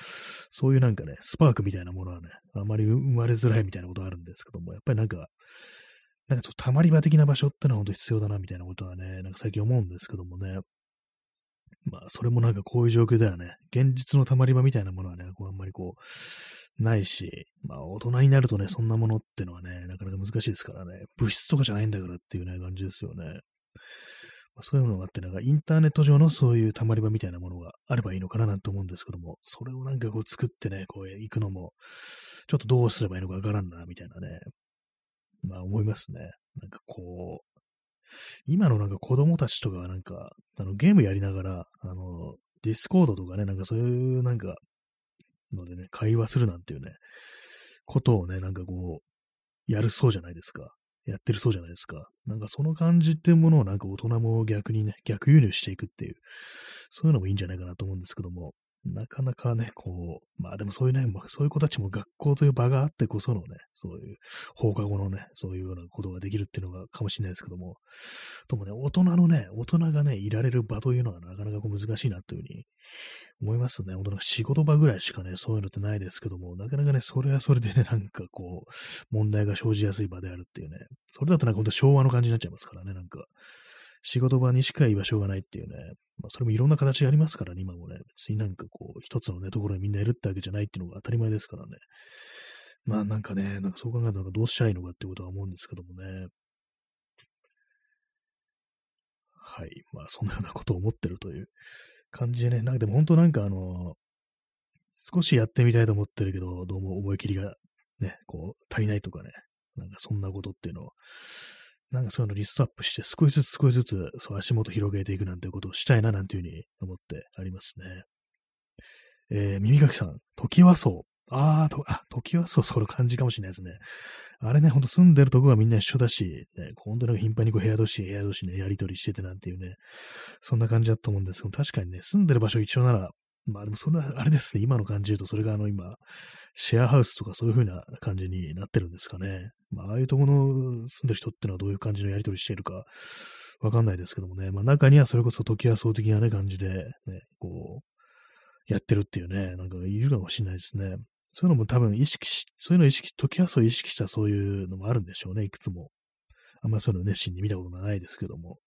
そういうなんかね、スパークみたいなものはね、あまり生まれづらいみたいなことあるんですけども、やっぱりなんか、なんかちょっと溜まり場的な場所ってのは本当必要だなみたいなことはね、なんか最近思うんですけどもね、まあ、それもなんかこういう状況ではね、現実の溜まり場みたいなものはね、こうあんまりこう、ないし、まあ、大人になるとね、そんなものってのはね、なかなか難しいですからね、物質とかじゃないんだからっていうね、感じですよね。まあ、そういうのがあって、なんかインターネット上のそういう溜まり場みたいなものがあればいいのかななんて思うんですけども、それをなんかこう作ってね、こう行くのも、ちょっとどうすればいいのかわからんな、みたいなね、まあ思いますね。なんかこう、今のなんか子供たちとかはなんか、あのゲームやりながら、あの、ディスコードとかね、なんかそういうなんか、のでね、会話するなんていうね、ことをね、なんかこう、やるそうじゃないですか。やってるそうじゃないですか。なんかその感じっていうものをなんか大人も逆にね、逆輸入していくっていう、そういうのもいいんじゃないかなと思うんですけども、なかなかね、こう、まあでもそういうね、そういう子たちも学校という場があってこそのね、そういう放課後のね、そういうようなことができるっていうのがかもしれないですけども、ともね、大人のね、大人がね、いられる場というのはなかなかこう難しいなというふうに思いますね。本当仕事場ぐらいしかね、そういうのってないですけども、なかなかね、それはそれでね、なんかこう、問題が生じやすい場であるっていうね、それだとなんか本当昭和の感じになっちゃいますからね、なんか。仕事場にしか居場所がないっていうね、まあ、それもいろんな形ありますからね、今もね、別になんかこう、一つのね、ところにみんないるってわけじゃないっていうのが当たり前ですからね。まあなんかね、なんかそう考えたらどうしたらいいのかっていうことは思うんですけどもね。はい。まあそのようなことを思ってるという感じでね、なんかでも本当なんかあの、少しやってみたいと思ってるけど、どうも思い切りがね、こう足りないとかね、なんかそんなことっていうのをなんかそういうのリストアップして、少しずつ少しずつ、そう足元広げていくなんていうことをしたいな、なんていうふうに思ってありますね。えー、耳かきさん、時はそう。あーと、あ、時はそう、その感じかもしれないですね。あれね、ほんと住んでるとこはみんな一緒だし、ね、本当に頻繁にこう部屋同士、部屋同士ね、やりとりしててなんていうね、そんな感じだと思うんですけど、確かにね、住んでる場所一緒なら、まあでもそれはあれですね、今の感じで言うと、それがあの今、シェアハウスとかそういう風な感じになってるんですかね。まあああいうところの住んでる人ってのはどういう感じのやりとりしているかわかんないですけどもね。まあ中にはそれこそ時はそう的なね感じで、ね、こう、やってるっていうね、なんかいるかもしれないですね。そういうのも多分意識し、そういうの意識、時はそう意識したそういうのもあるんでしょうね、いくつも。あんまそういうの熱心に見たことがないですけども。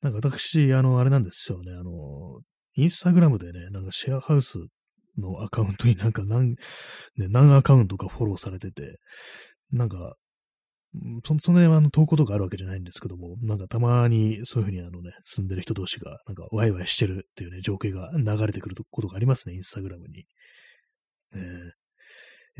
なんか私、あの、あれなんですよね、あの、インスタグラムでね、なんかシェアハウスのアカウントになんか何、ね、何アカウントかフォローされてて、なんか、その辺はあの投稿とかあるわけじゃないんですけども、なんかたまにそういうふうにあのね、住んでる人同士がなんかワイワイしてるっていうね、情景が流れてくることがありますね、インスタグラムに。えー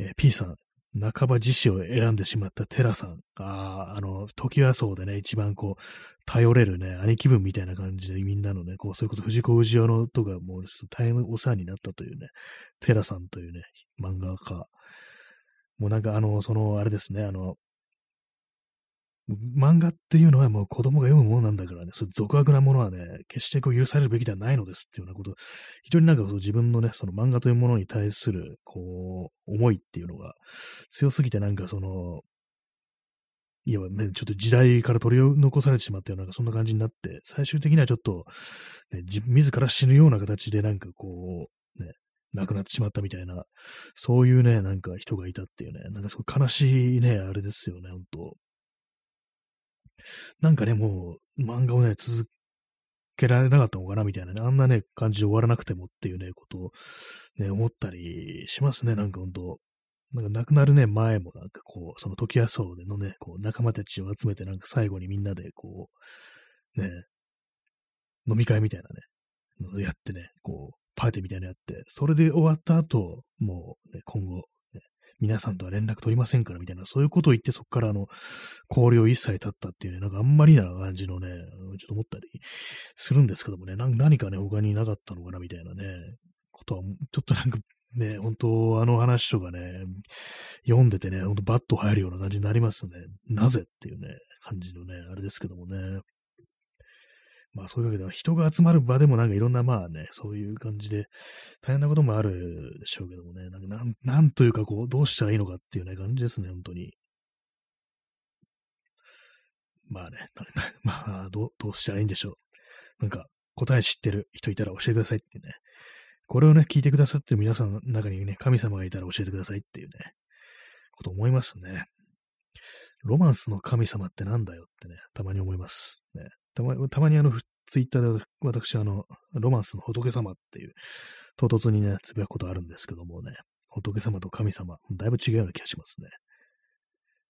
えー、P さん、半ば自死を選んでしまったテラさん。ああ、あの、時はそうでね、一番こう、頼れるね、兄貴分みたいな感じでみんなのね、こう、それこそ藤子不二雄のとかもう大変お世話になったというね、テラさんというね、漫画家。もうなんかあの、その、あれですね、あの、漫画っていうのはもう子供が読むものなんだからね、そういう俗悪なものはね、決してこう許されるべきではないのですっていうようなこと、非常になんかそう自分のね、その漫画というものに対する、こう、思いっていうのが強すぎてなんかその、いや、ね、ちょっと時代から取り残されてしまったような、そんな感じになって、最終的にはちょっと、ね、自ら死ぬような形でなんかこう、ね、亡くなってしまったみたいな、そういうね、なんか人がいたっていうね、なんかすごい悲しいね、あれですよね、本当なんかね、もう漫画をね、続けられなかったのかなみたいなね、あんなね、感じで終わらなくてもっていうね、ことをね、思ったりしますね、なんかほんと。なんか亡くなるね、前もなんかこう、その時はそうでのね、こう仲間たちを集めてなんか最後にみんなでこう、ね、飲み会みたいなね、やってね、こう、パーティーみたいなのやって、それで終わった後、もう、ね、今後、皆さんとは連絡取りませんからみたいな、そういうことを言って、そこからあの、交流を一切立ったっていうね、なんかあんまりな感じのね、ちょっと思ったりするんですけどもね、何かね、他になかったのかなみたいなね、ことは、ちょっとなんかね、本当あの話とかね、読んでてね、ほんとバッと入るような感じになりますね。なぜっていうね、感じのね、あれですけどもね。まあそういうわけで、人が集まる場でもなんかいろんなまあね、そういう感じで大変なこともあるでしょうけどもね、なんかなんなんというかこう、どうしたらいいのかっていうね、感じですね、本当に。まあね、まあどう、どうしたらいいんでしょう。なんか答え知ってる人いたら教えてくださいってね。これをね、聞いてくださってる皆さんの中にね、神様がいたら教えてくださいっていうね、こと思いますね。ロマンスの神様ってなんだよってね、たまに思います。ね、たまたまにあの、ツイッターで私、あの、ロマンスの仏様っていう、唐突にね、つぶやくことあるんですけどもね、仏様と神様、だいぶ違うような気がしますね。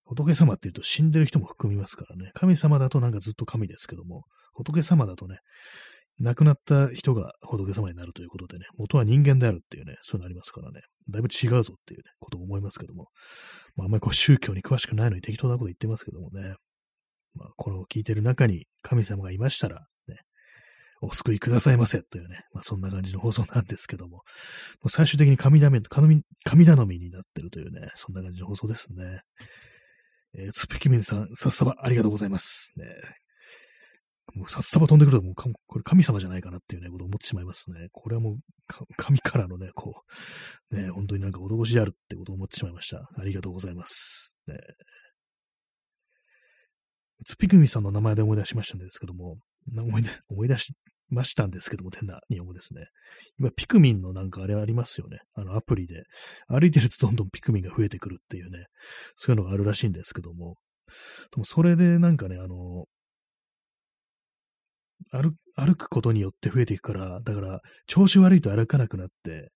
仏様って言うと死んでる人も含みますからね。神様だとなんかずっと神ですけども、仏様だとね、亡くなった人が仏様になるということでね、元は人間であるっていうね、そういうのありますからね、だいぶ違うぞっていうね、ことを思いますけども、まあ、あんまりこう宗教に詳しくないのに適当なこと言ってますけどもね、まあ、この聞いてる中に神様がいましたら、ね、お救いくださいませというね、まあ、そんな感じの放送なんですけども、もう最終的に神頼み、神頼みになってるというね、そんな感じの放送ですね。えー、つぴきみんさん、さっさばありがとうございます。ね、もうさっさば飛んでくると、もうこれ神様じゃないかなっていうね、ことを思ってしまいますね。これはもう、神からのね、こう、ね、本当になんか脅しであるってことを思ってしまいました。ありがとうございます。ね、つぴくみさんの名前で思い出しましたんですけども、思い出、思い出しましたんですけども、変な日本語ですね。今、ピクミンのなんかあれありますよね。あのアプリで。歩いてるとどんどんピクミンが増えてくるっていうね、そういうのがあるらしいんですけども。でもそれでなんかね、あの、歩歩くことによって増えていくから、だから、調子悪いと歩かなくなって、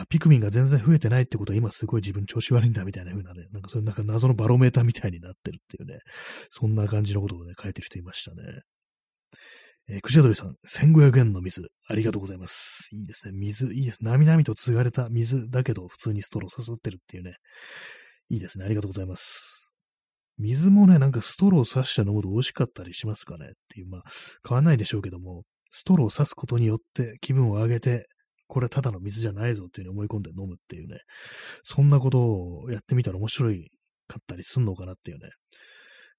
あ、ピクミンが全然増えてないってことは今すごい自分調子悪いんだみたいな風なね、なんかそういうなんか謎のバロメーターみたいになってるっていうね、そんな感じのことをね、書いてる人いましたね。えー、クジャドリさん、1500円の水、ありがとうございます。いいですね。水、いいです。なみなみと継がれた水だけど、普通にストロー刺さってるっていうね。いいですね。ありがとうございます。水もね、なんかストロー刺して飲むと美味しかったりしますかねっていう、まあ、変わんないでしょうけども、ストローを刺すことによって気分を上げて、これただの水じゃないぞっていうふうに思い込んで飲むっていうね、そんなことをやってみたら面白かったりすんのかなっていうね。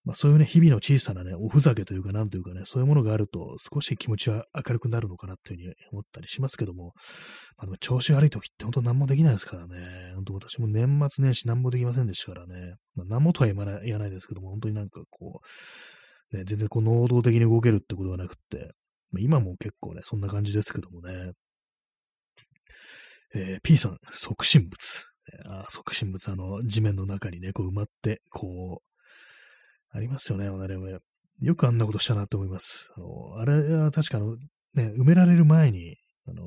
まあそういうね、日々の小さなね、おふざけというかなんというかね、そういうものがあると少し気持ちは明るくなるのかなっていうふうに思ったりしますけども、まあでも調子悪い時って本当何もできないですからね、本当私も年末年始何もできませんでしたからね、まあ何もとは言わないですけども、本当になんかこう、ね、全然こう能動的に動けるってことがなくって、まあ、今も結構ね、そんな感じですけどもね、えー、P さん、即身仏。あ即身仏、あの、地面の中にね、こう埋まって、こう、ありますよね、あれは。よくあんなことしたなと思います。あの、あれは確かあの、ね、埋められる前に、あの、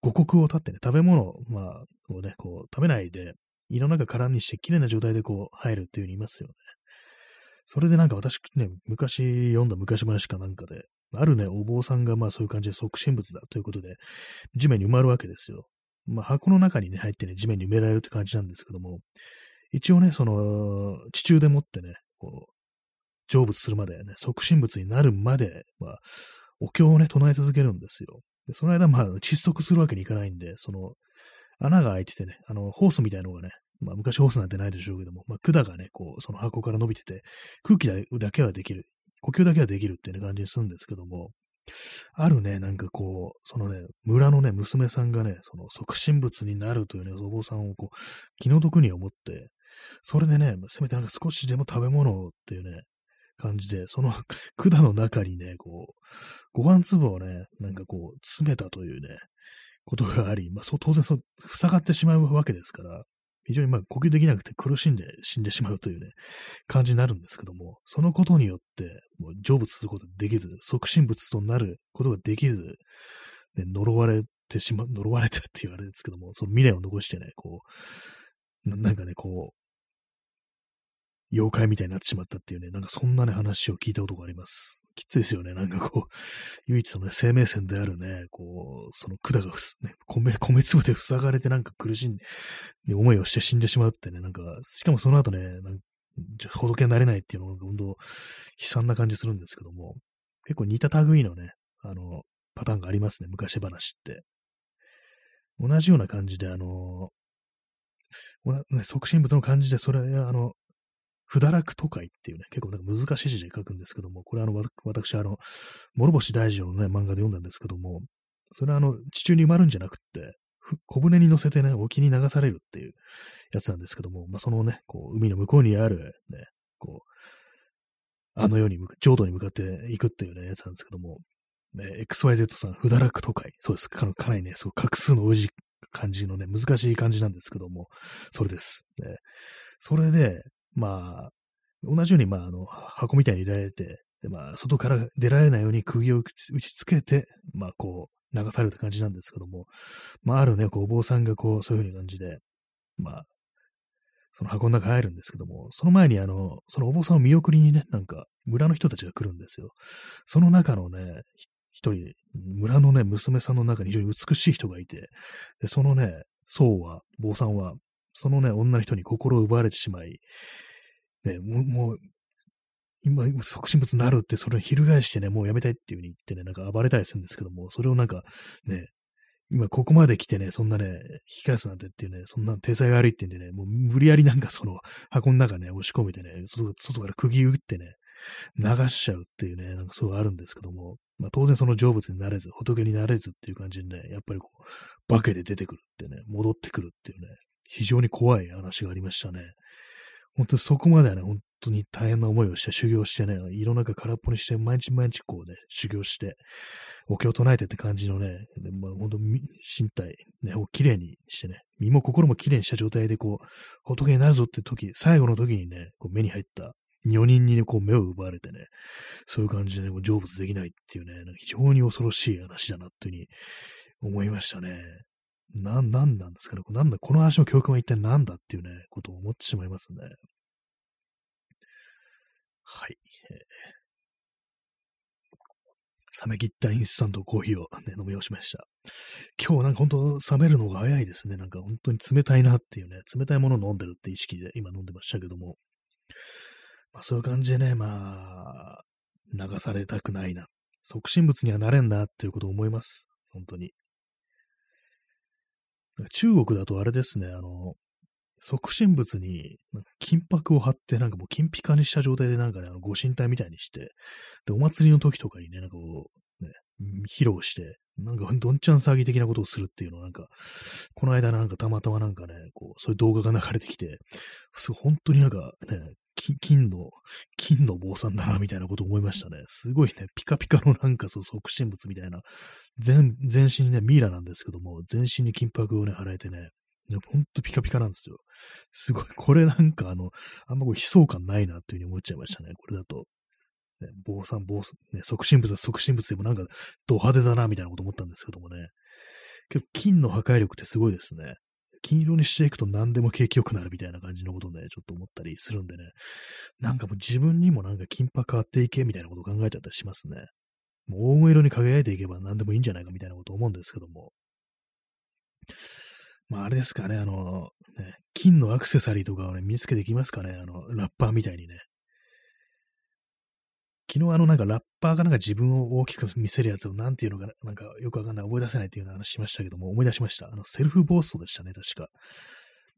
五穀を立ってね、食べ物、まあ、をね、こう、食べないで、胃の中空にして、綺麗な状態でこう、入るっていう風に言いますよね。それでなんか私ね、昔読んだ昔話かなんかで、あるね、お坊さんがまあそういう感じで即身仏だということで、地面に埋まるわけですよ。まあ箱の中にね、入ってね、地面に埋められるって感じなんですけども、一応ね、その、地中でもってね、こう、成仏するまでね、即身仏になるまで、まあ、お経をね、唱え続けるんですよ。でその間、まあ、窒息するわけにいかないんで、その、穴が開いててね、あの、ホースみたいのがね、まあ、昔ホースなんてないでしょうけども、まあ、管がね、こう、その箱から伸びてて、空気だけはできる、呼吸だけはできるっていう感じにするんですけども、あるね、なんかこう、そのね、村のね、娘さんがね、その即身仏になるというね、お坊さんをこう、気の毒に思って、それでね、せめてなんか少しでも食べ物をっていうね、感じで、その 管の中にね、こう、ご飯粒をね、なんかこう、詰めたというね、ことがあり、まあ、そう、当然そう、塞がってしまうわけですから、非常にまあ呼吸できなくて苦しんで死んでしまうというね、感じになるんですけども、そのことによって、もう成仏することができず、即身仏となることができず、ね、呪われてしま、呪われたって言われるんですけども、その未練を残してね、こう、なんかね、こう、妖怪みたいになってしまったっていうね、なんかそんなね、話を聞いたことがあります。きついですよね。なんかこう、唯一のね、生命線であるね、こう、その管がね、米、米粒で塞がれてなんか苦しんで、思いをして死んでしまうってね、なんか、しかもその後ね、なんほどけになれないっていうのが、本当悲惨な感じするんですけども、結構似た類のね、あの、パターンがありますね、昔話って。同じような感じで、あの、ね、即身仏の感じで、それ、あの、不堕落都会っていうね、結構なんか難しい字で書くんですけども、これあの、私、あの、諸星大二郎のね、漫画で読んだんですけども、それはあの、地中に埋まるんじゃなくって、小舟に乗せてね、沖に流されるっていうやつなんですけども、まあ、そのね、こう、海の向こうにある、ね、こう、あの世に、浄土に向かっていくっていうね、やつなんですけども、ね、XYZ さん、不堕落都会。そうです。かなりね、そう、画数の多い感じのね、難しい感じなんですけども、それです。ね、それで、まあ、同じように、まあ、あの、箱みたいに入れられて、で、まあ、外から出られないように釘を打ち付けて、まあ、こう、流されるって感じなんですけども、まあ、あるね、こう、お坊さんがこう、そういう風に感じで、まあ、その箱の中入るんですけども、その前にあの、そのお坊さんを見送りにね、なんか、村の人たちが来るんですよ。その中のね、一人、村のね、娘さんの中に非常に美しい人がいて、で、そのね、僧は、坊さんは、そのね、女の人に心を奪われてしまい、ね、もう、もう今、即身仏になるって、それを翻してね、もうやめたいっていう風に言ってね、なんか暴れたりするんですけども、それをなんか、ね、今ここまで来てね、そんなね、引き返すなんてっていうね、そんな体裁が悪いってんでね、もう無理やりなんかその箱の中ね、押し込めてね、外外から釘打ってね、流しちゃうっていうね、なんかそうあるんですけども、まあ当然その成仏になれず、仏になれずっていう感じでね、やっぱりこう、化けで出てくるってね、戻ってくるっていうね、非常に怖い話がありましたね。本当にそこまではね、本当に大変な思いをして修行してね、胃の中空っぽにして、毎日毎日こうね、修行して、お経を唱えてって感じのね、まあ、本当身体、ね、をきれいにしてね、身も心もきれいにした状態でこう、仏になるぞって時、最後の時にね、こう目に入った女人にね、こう目を奪われてね、そういう感じでね、成仏できないっていうね、非常に恐ろしい話だなっていうふうに思いましたね。な、なんなんですかね。なんだ、この話の教訓は一体何だっていうね、ことを思ってしまいますね。はい。冷め切ったインスタントコーヒーを、ね、飲み干しました。今日なんか本当冷めるのが早いですね。なんか本当に冷たいなっていうね、冷たいものを飲んでるって意識で今飲んでましたけども。まあそういう感じでね、まあ、流されたくないな。即身仏にはなれんなっていうことを思います。本当に。中国だとあれですね、あの、即身仏に金箔を貼って、なんかもう金ピカにした状態でなんかね、あのご神体みたいにして、で、お祭りの時とかにね、なんかこう、ね、披露して、なんかどんちゃん騒ぎ的なことをするっていうのをなんか、この間なんかたまたまなんかね、こう、そういう動画が流れてきて、本当になんかね、金の、金の坊さんだな、みたいなこと思いましたね。すごいね、ピカピカのなんかそう、即身仏みたいな、全、全身にね、ミイラなんですけども、全身に金箔をね、払えてね、ほんとピカピカなんですよ。すごい、これなんかあの、あんまこう悲壮感ないなっていうふうに思っちゃいましたね、これだと。ね、坊さん、坊さん、ね、即身仏は即身仏でもなんか、ド派手だな、みたいなこと思ったんですけどもね。けど、金の破壊力ってすごいですね。金色にしていくと何でも景気良くなるみたいな感じのことね、ちょっと思ったりするんでね。なんかもう自分にもなんか金箔買っていけみたいなことを考えちゃったりしますね。もう黄金色に輝いていけば何でもいいんじゃないかみたいなこと思うんですけども。まああれですかね、あの、ね、金のアクセサリーとかをね、身につけていきますかね、あの、ラッパーみたいにね。昨日あのなんかラッパーがなんか自分を大きく見せるやつをなんていうのかな、なんかよくわかんない、思い出せないっていうような話しましたけども、思い出しました。あの、セルフボーストでしたね、確か。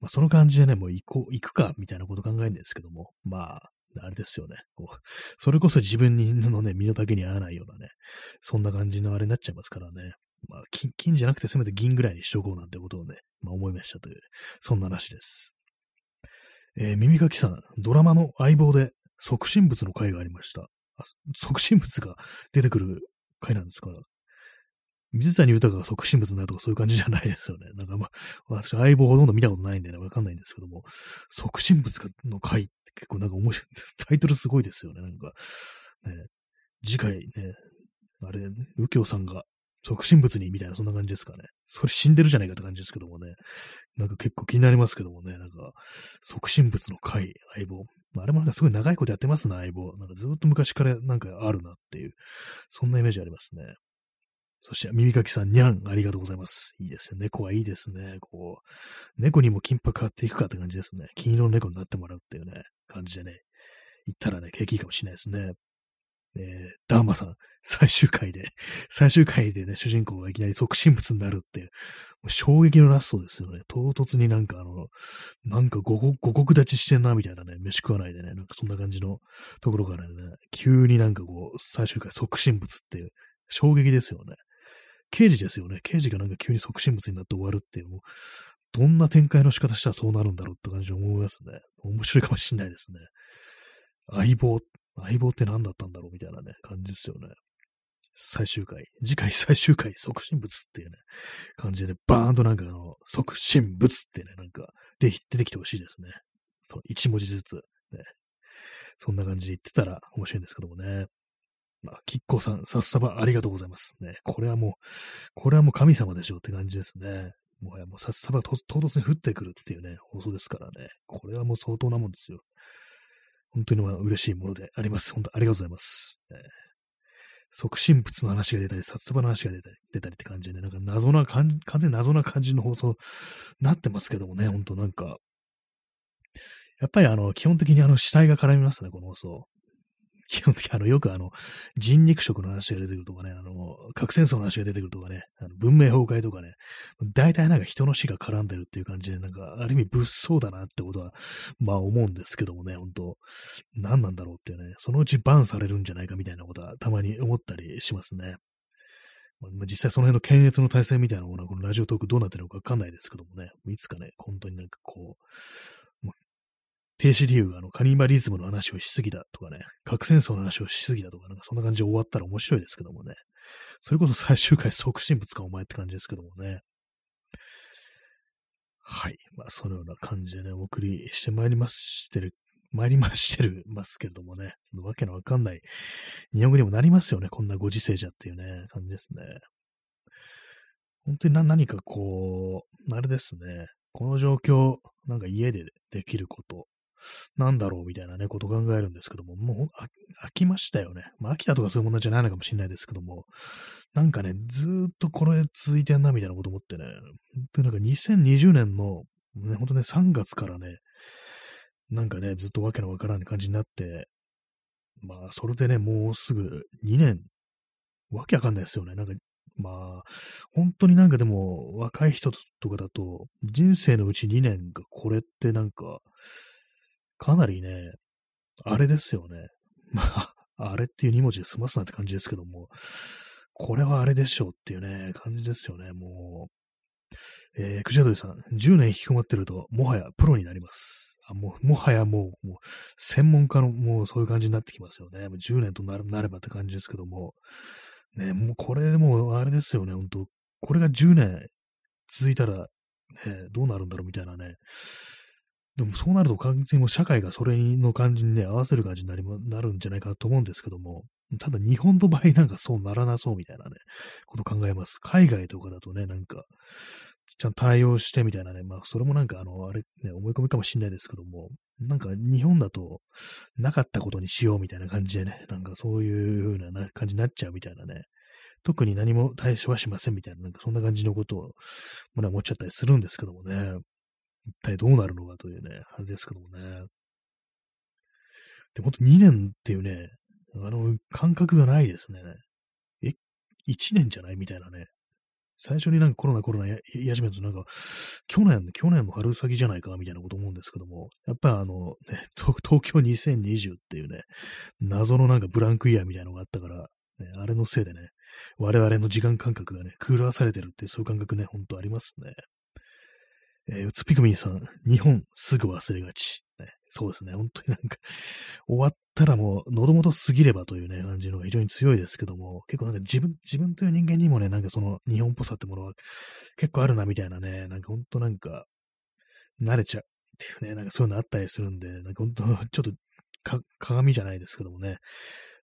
まあ、その感じでね、もう行こう、行くか、みたいなこと考えるんですけども、まあ、あれですよね。こう、それこそ自分のね、身の丈に合わないようなね、そんな感じのあれになっちゃいますからね。まあ、金、金じゃなくてせめて銀ぐらいにしとこうなんてことをね、まあ思いましたという、そんな話です。えー、耳かきさん、ドラマの相棒で即身仏の回がありました。即身仏が出てくる回なんですか？ら水谷豊が即身仏になるとかそういう感じじゃないですよね。なんかまあ、私相棒ほとんど見たことないんでね、わかんないんですけども、即身仏の回って結構なんか面白いです。タイトルすごいですよね。なんか、ね、次回ね、あれ、右京さんが即身仏にみたいなそんな感じですかね。それ死んでるじゃないかって感じですけどもね。なんか結構気になりますけどもね。なんか、即身仏の回、相棒。あ、れもなんかすごい長いことやってますね、相棒。なんかずっと昔からなんかあるなっていう、そんなイメージありますね。そして、耳かきさん、にゃん、ありがとうございます。いいですね。猫はいいですね。こう、猫にも金箔買っていくかって感じですね。金色の猫になってもらうっていうね、感じでね、行ったらね、景気いいかもしれないですね。えー、ダーマさん、最終回で、最終回でね、主人公がいきなり即身仏になるって、衝撃のラストですよね。唐突になんかあの、なんか五国五国立ちしてんな、みたいなね、飯食わないでね、なんかそんな感じのところからね、急になんかこう、最終回即身仏っていう、衝撃ですよね。刑事ですよね。刑事がなんか急に即身仏になって終わるっていう、もう、どんな展開の仕方したらそうなるんだろうって感じで思いますね。面白いかもしんないですね。相棒相棒って何だったんだろうみたいなね、感じですよね。最終回、次回最終回、即身仏っていうね、感じでね、バーンとなんかあの、即身仏ってね、なんか出てきてほしいですね。その一文字ずつ、ね。そんな感じで言ってたら面白いんですけどもね。まあ、キッコーさん、さっさばありがとうございます。ね。これはもう、これはもう神様でしょうって感じですね。もはやもうさっさば唐突に降ってくるっていうね、放送ですからね。これはもう相当なもんですよ。本当にまあ嬉しいものであります。本当ありがとうございます。えー、即身仏の話が出たり、殺馬の話が出たり、出たりって感じで、ね、なんか謎な感じ、完全に謎な感じの放送になってますけどもね、本当なんか、やっぱりあの、基本的にあの、死体が絡みますね、この放送。基本的にあの、よくあの、人肉食の話が出てくるとかね、あの、核戦争の話が出てくるとかね、あの文明崩壊とかね、大体なんか人の死が絡んでるっていう感じで、なんか、ある意味物騒だなってことは、まあ思うんですけどもね、本当何なんだろうっていうね、そのうちバンされるんじゃないかみたいなことはたまに思ったりしますね。まあ、実際その辺の検閲の体制みたいなものは、このラジオトークどうなってるのかわかんないですけどもね、いつかね、本当になんかこう、停止理由があのカニバリズムの話をしすぎだとかね、核戦争の話をしすぎだとか、なんかそんな感じで終わったら面白いですけどもね。それこそ最終回即身仏かお前って感じですけどもね。はい。まあ、そのような感じでね、お送りしてまいりましてる、参りましてる、ますけれどもね。わけのわかんない日本語にもなりますよね。こんなご時世じゃっていうね、感じですね。本当にな何かこう、あれですね。この状況、なんか家でできること、なんだろうみたいなね、こと考えるんですけども、もう飽きましたよね。まあ飽きたとかそういう問題じゃないのかもしれないですけども、なんかね、ずっとこれ続いてんなみたいなこと思ってね、で、なんか2020年の、ね、ほんとね、3月からね、なんかね、ずっとわけのわからん感じになって、まあ、それでね、もうすぐ2年、わけわかんないですよね。なんか、まあ、本当になんかでも、若い人とかだと、人生のうち2年がこれってなんか、かなりね、あれですよね。まあ、あれっていう2文字で済ますなって感じですけども、これはあれでしょうっていうね、感じですよね、もう。えー、クジャドリさん、10年引きこもってると、もはやプロになります。あもうもはやもう、もう専門家の、もうそういう感じになってきますよね。もう10年となればって感じですけども、ね、もうこれもうあれですよね、本当これが10年続いたら、ね、どうなるんだろうみたいなね。でもそうなると完全にもう社会がそれの感じにね、合わせる感じになりなるんじゃないかなと思うんですけども、ただ日本の場合なんかそうならなそうみたいなね、こと考えます。海外とかだとね、なんか、ちゃんと対応してみたいなね、まあそれもなんかあの、あれね、思い込みかもしれないですけども、なんか日本だとなかったことにしようみたいな感じでね、なんかそういう風な感じになっちゃうみたいなね、特に何も対処はしませんみたいな、なんかそんな感じのことを、もね、思っちゃったりするんですけどもね、一体どうなるのかというね、あれですけどもね。で、ほんと2年っていうね、あの、感覚がないですね。え、1年じゃないみたいなね。最初になんかコロナコロナやり始めるとなんか、去年、去年の春先じゃないかみたいなこと思うんですけども、やっぱあの、ね、東京2020っていうね、謎のなんかブランクイヤーみたいなのがあったから、ね、あれのせいでね、我々の時間感覚がね、狂わされてるってそういう感覚ね、ほんとありますね。えー、うつぴくみんさん、日本すぐ忘れがち。ね、そうですね、本当になんか終わったらもう、喉元過ぎればというね、感じのが非常に強いですけども、結構なんか自分、自分という人間にもね、なんかその日本っぽさってものは結構あるなみたいなね、なんか本当なんか、慣れちゃうっていうね、なんかそういうのあったりするんで、なんか本当、ちょっとか鏡じゃないですけどもね、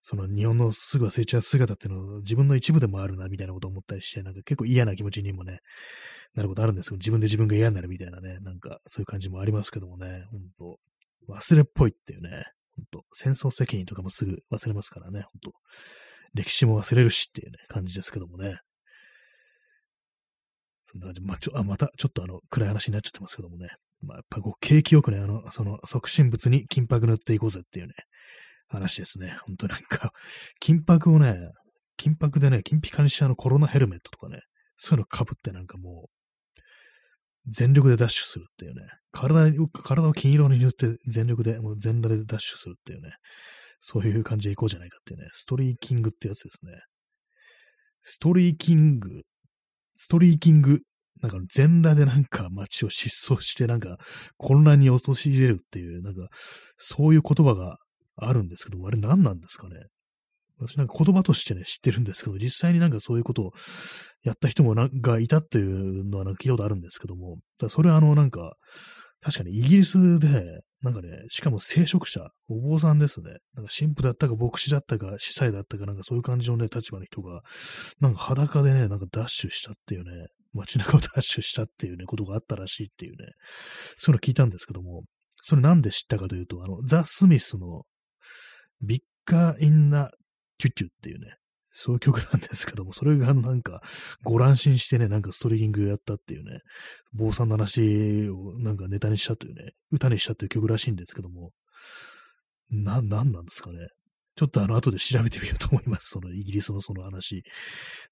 その日本のすぐ忘れちゃう姿っていうのを自分の一部でもあるなみたいなことを思ったりして、なんか結構嫌な気持ちにもね、なることあるんですけど、自分で自分が嫌になるみたいなね、なんかそういう感じもありますけどもね、ほんと、忘れっぽいっていうね、ほんと、戦争責任とかもすぐ忘れますからね、ほんと、歴史も忘れるしっていうね、感じですけどもね。そんな感じ、まあ、ちょ、あ、また、ちょっとあの、暗い話になっちゃってますけどもね。まあ、やっぱこう、景気よくね、あの、その、促進物に金箔塗っていこうぜっていうね、話ですね。ほんとなんか、金箔をね、金箔でね、金ピカにしたあのコロナヘルメットとかね、そういうの被ってなんかもう、全力でダッシュするっていうね、体体を金色に塗って全力で、もう全裸でダッシュするっていうね、そういう感じでいこうじゃないかっていうね、ストリーキングってやつですね。ストリーキング、ストリーキング、なんか全裸でなんか街を失踪してなんか混乱に陥れるっていう、なんかそういう言葉があるんですけど、あれ何なんですかね。私なんか言葉としてね、知ってるんですけど、実際になんかそういうことをやった人もなんかいたっていうのはなんか聞いたことあるんですけども、だそれはあのなんか、確かにイギリスで、なんかね、しかも聖職者、お坊さんですね。なんか神父だったか牧師だったか司祭だったかなんかそういう感じのね、立場の人が、なんか裸でね、なんかダッシュしたっていうね、街中をダッシュしたっていうね、ことがあったらしいっていうね、そういうの聞いたんですけども、それなんで知ったかというと、あの、ザ・スミスのビッカー・インナ・キュッキュっていうね、そういう曲なんですけども、それがなんか、ご乱心してね、なんかストリーキングやったっていうね、坊さんの話をなんかネタにしたというね、歌にしたっていう曲らしいんですけども、な、なんなんですかね。ちょっとあの後で調べてみようと思います。そのイギリスのその話。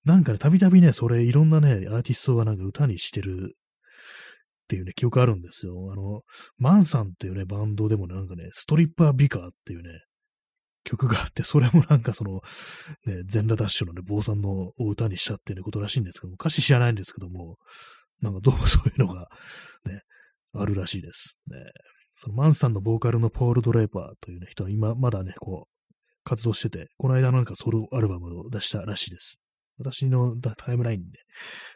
なんかね、たびたびね、それいろんなね、アーティストがなんか歌にしてるっていうね、記憶あるんですよ。あの、マンさんっていうね、バンドでも、なんかね、ストリッパービカーっていうね、曲があって、それもなんかその、ね、全裸ダッシュのね、坊さんのお歌にしちゃっていうことらしいんですけども、歌詞知らないんですけども、なんかどうもそういうのが、ね、あるらしいです。ね、そのマンさんのボーカルのポール・ドレーパーという、ね、人は今まだね、こう、活動してて、この間なんかソロアルバムを出したらしいです。私のタイムラインで、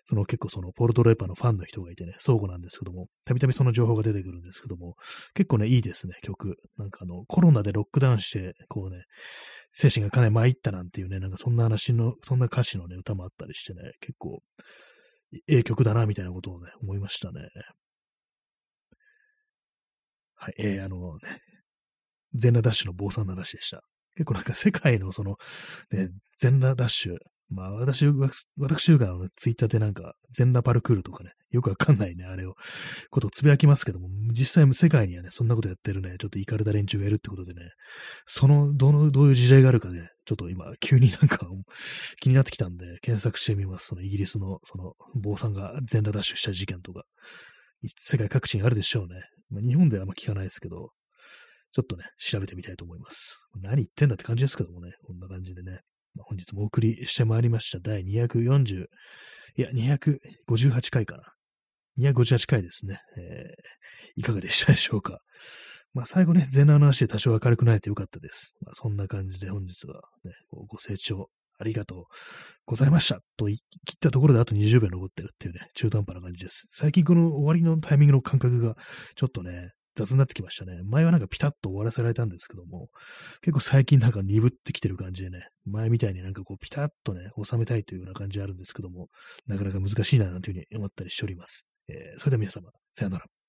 その結構そのポルトレーパーのファンの人がいてね、相互なんですけども、たびたびその情報が出てくるんですけども、結構ね、いいですね、曲。なんかあの、コロナでロックダウンして、こうね、精神がかなり参ったなんていうね、なんかそんな話の、そんな歌詞のね、歌もあったりしてね、結構、ええ曲だな、みたいなことをね、思いましたね。はい、えー、あのね、全裸ダッシュの坊さんの話でした。結構なんか世界のその、ね、全裸ダッシュ、まあ私、私がツイッターでなんか、全裸パルクールとかね、よくわかんないね、あれを、ことをつぶやきますけども、実際世界にはね、そんなことやってるね、ちょっとイカれた連中がいるってことでね、その、どの、どういう時代があるかね、ちょっと今、急になんか気になってきたんで、検索してみます。そのイギリスの、その、坊さんが全裸ダッシュした事件とか、世界各地にあるでしょうね。まあ、日本ではあんま聞かないですけど、ちょっとね、調べてみたいと思います。何言ってんだって感じですけどもね、こんな感じでね。本日もお送りしてまいりました。第240、いや、258回かな。258回ですね。えー、いかがでしたでしょうか。まあ最後ね、前半の話で多少明るくなれてよかったです。まあそんな感じで本日はね、ご清聴ありがとうございましたと言い切ったところであと20秒残ってるっていうね、中途半端な感じです。最近この終わりのタイミングの感覚がちょっとね、雑になってきましたね。前はなんかピタッと終わらせられたんですけども、結構最近なんか鈍ってきてる感じでね、前みたいになんかこうピタッとね、収めたいというような感じあるんですけども、なかなか難しいななんていうふうに思ったりしております。えー、それでは皆様、さよなら。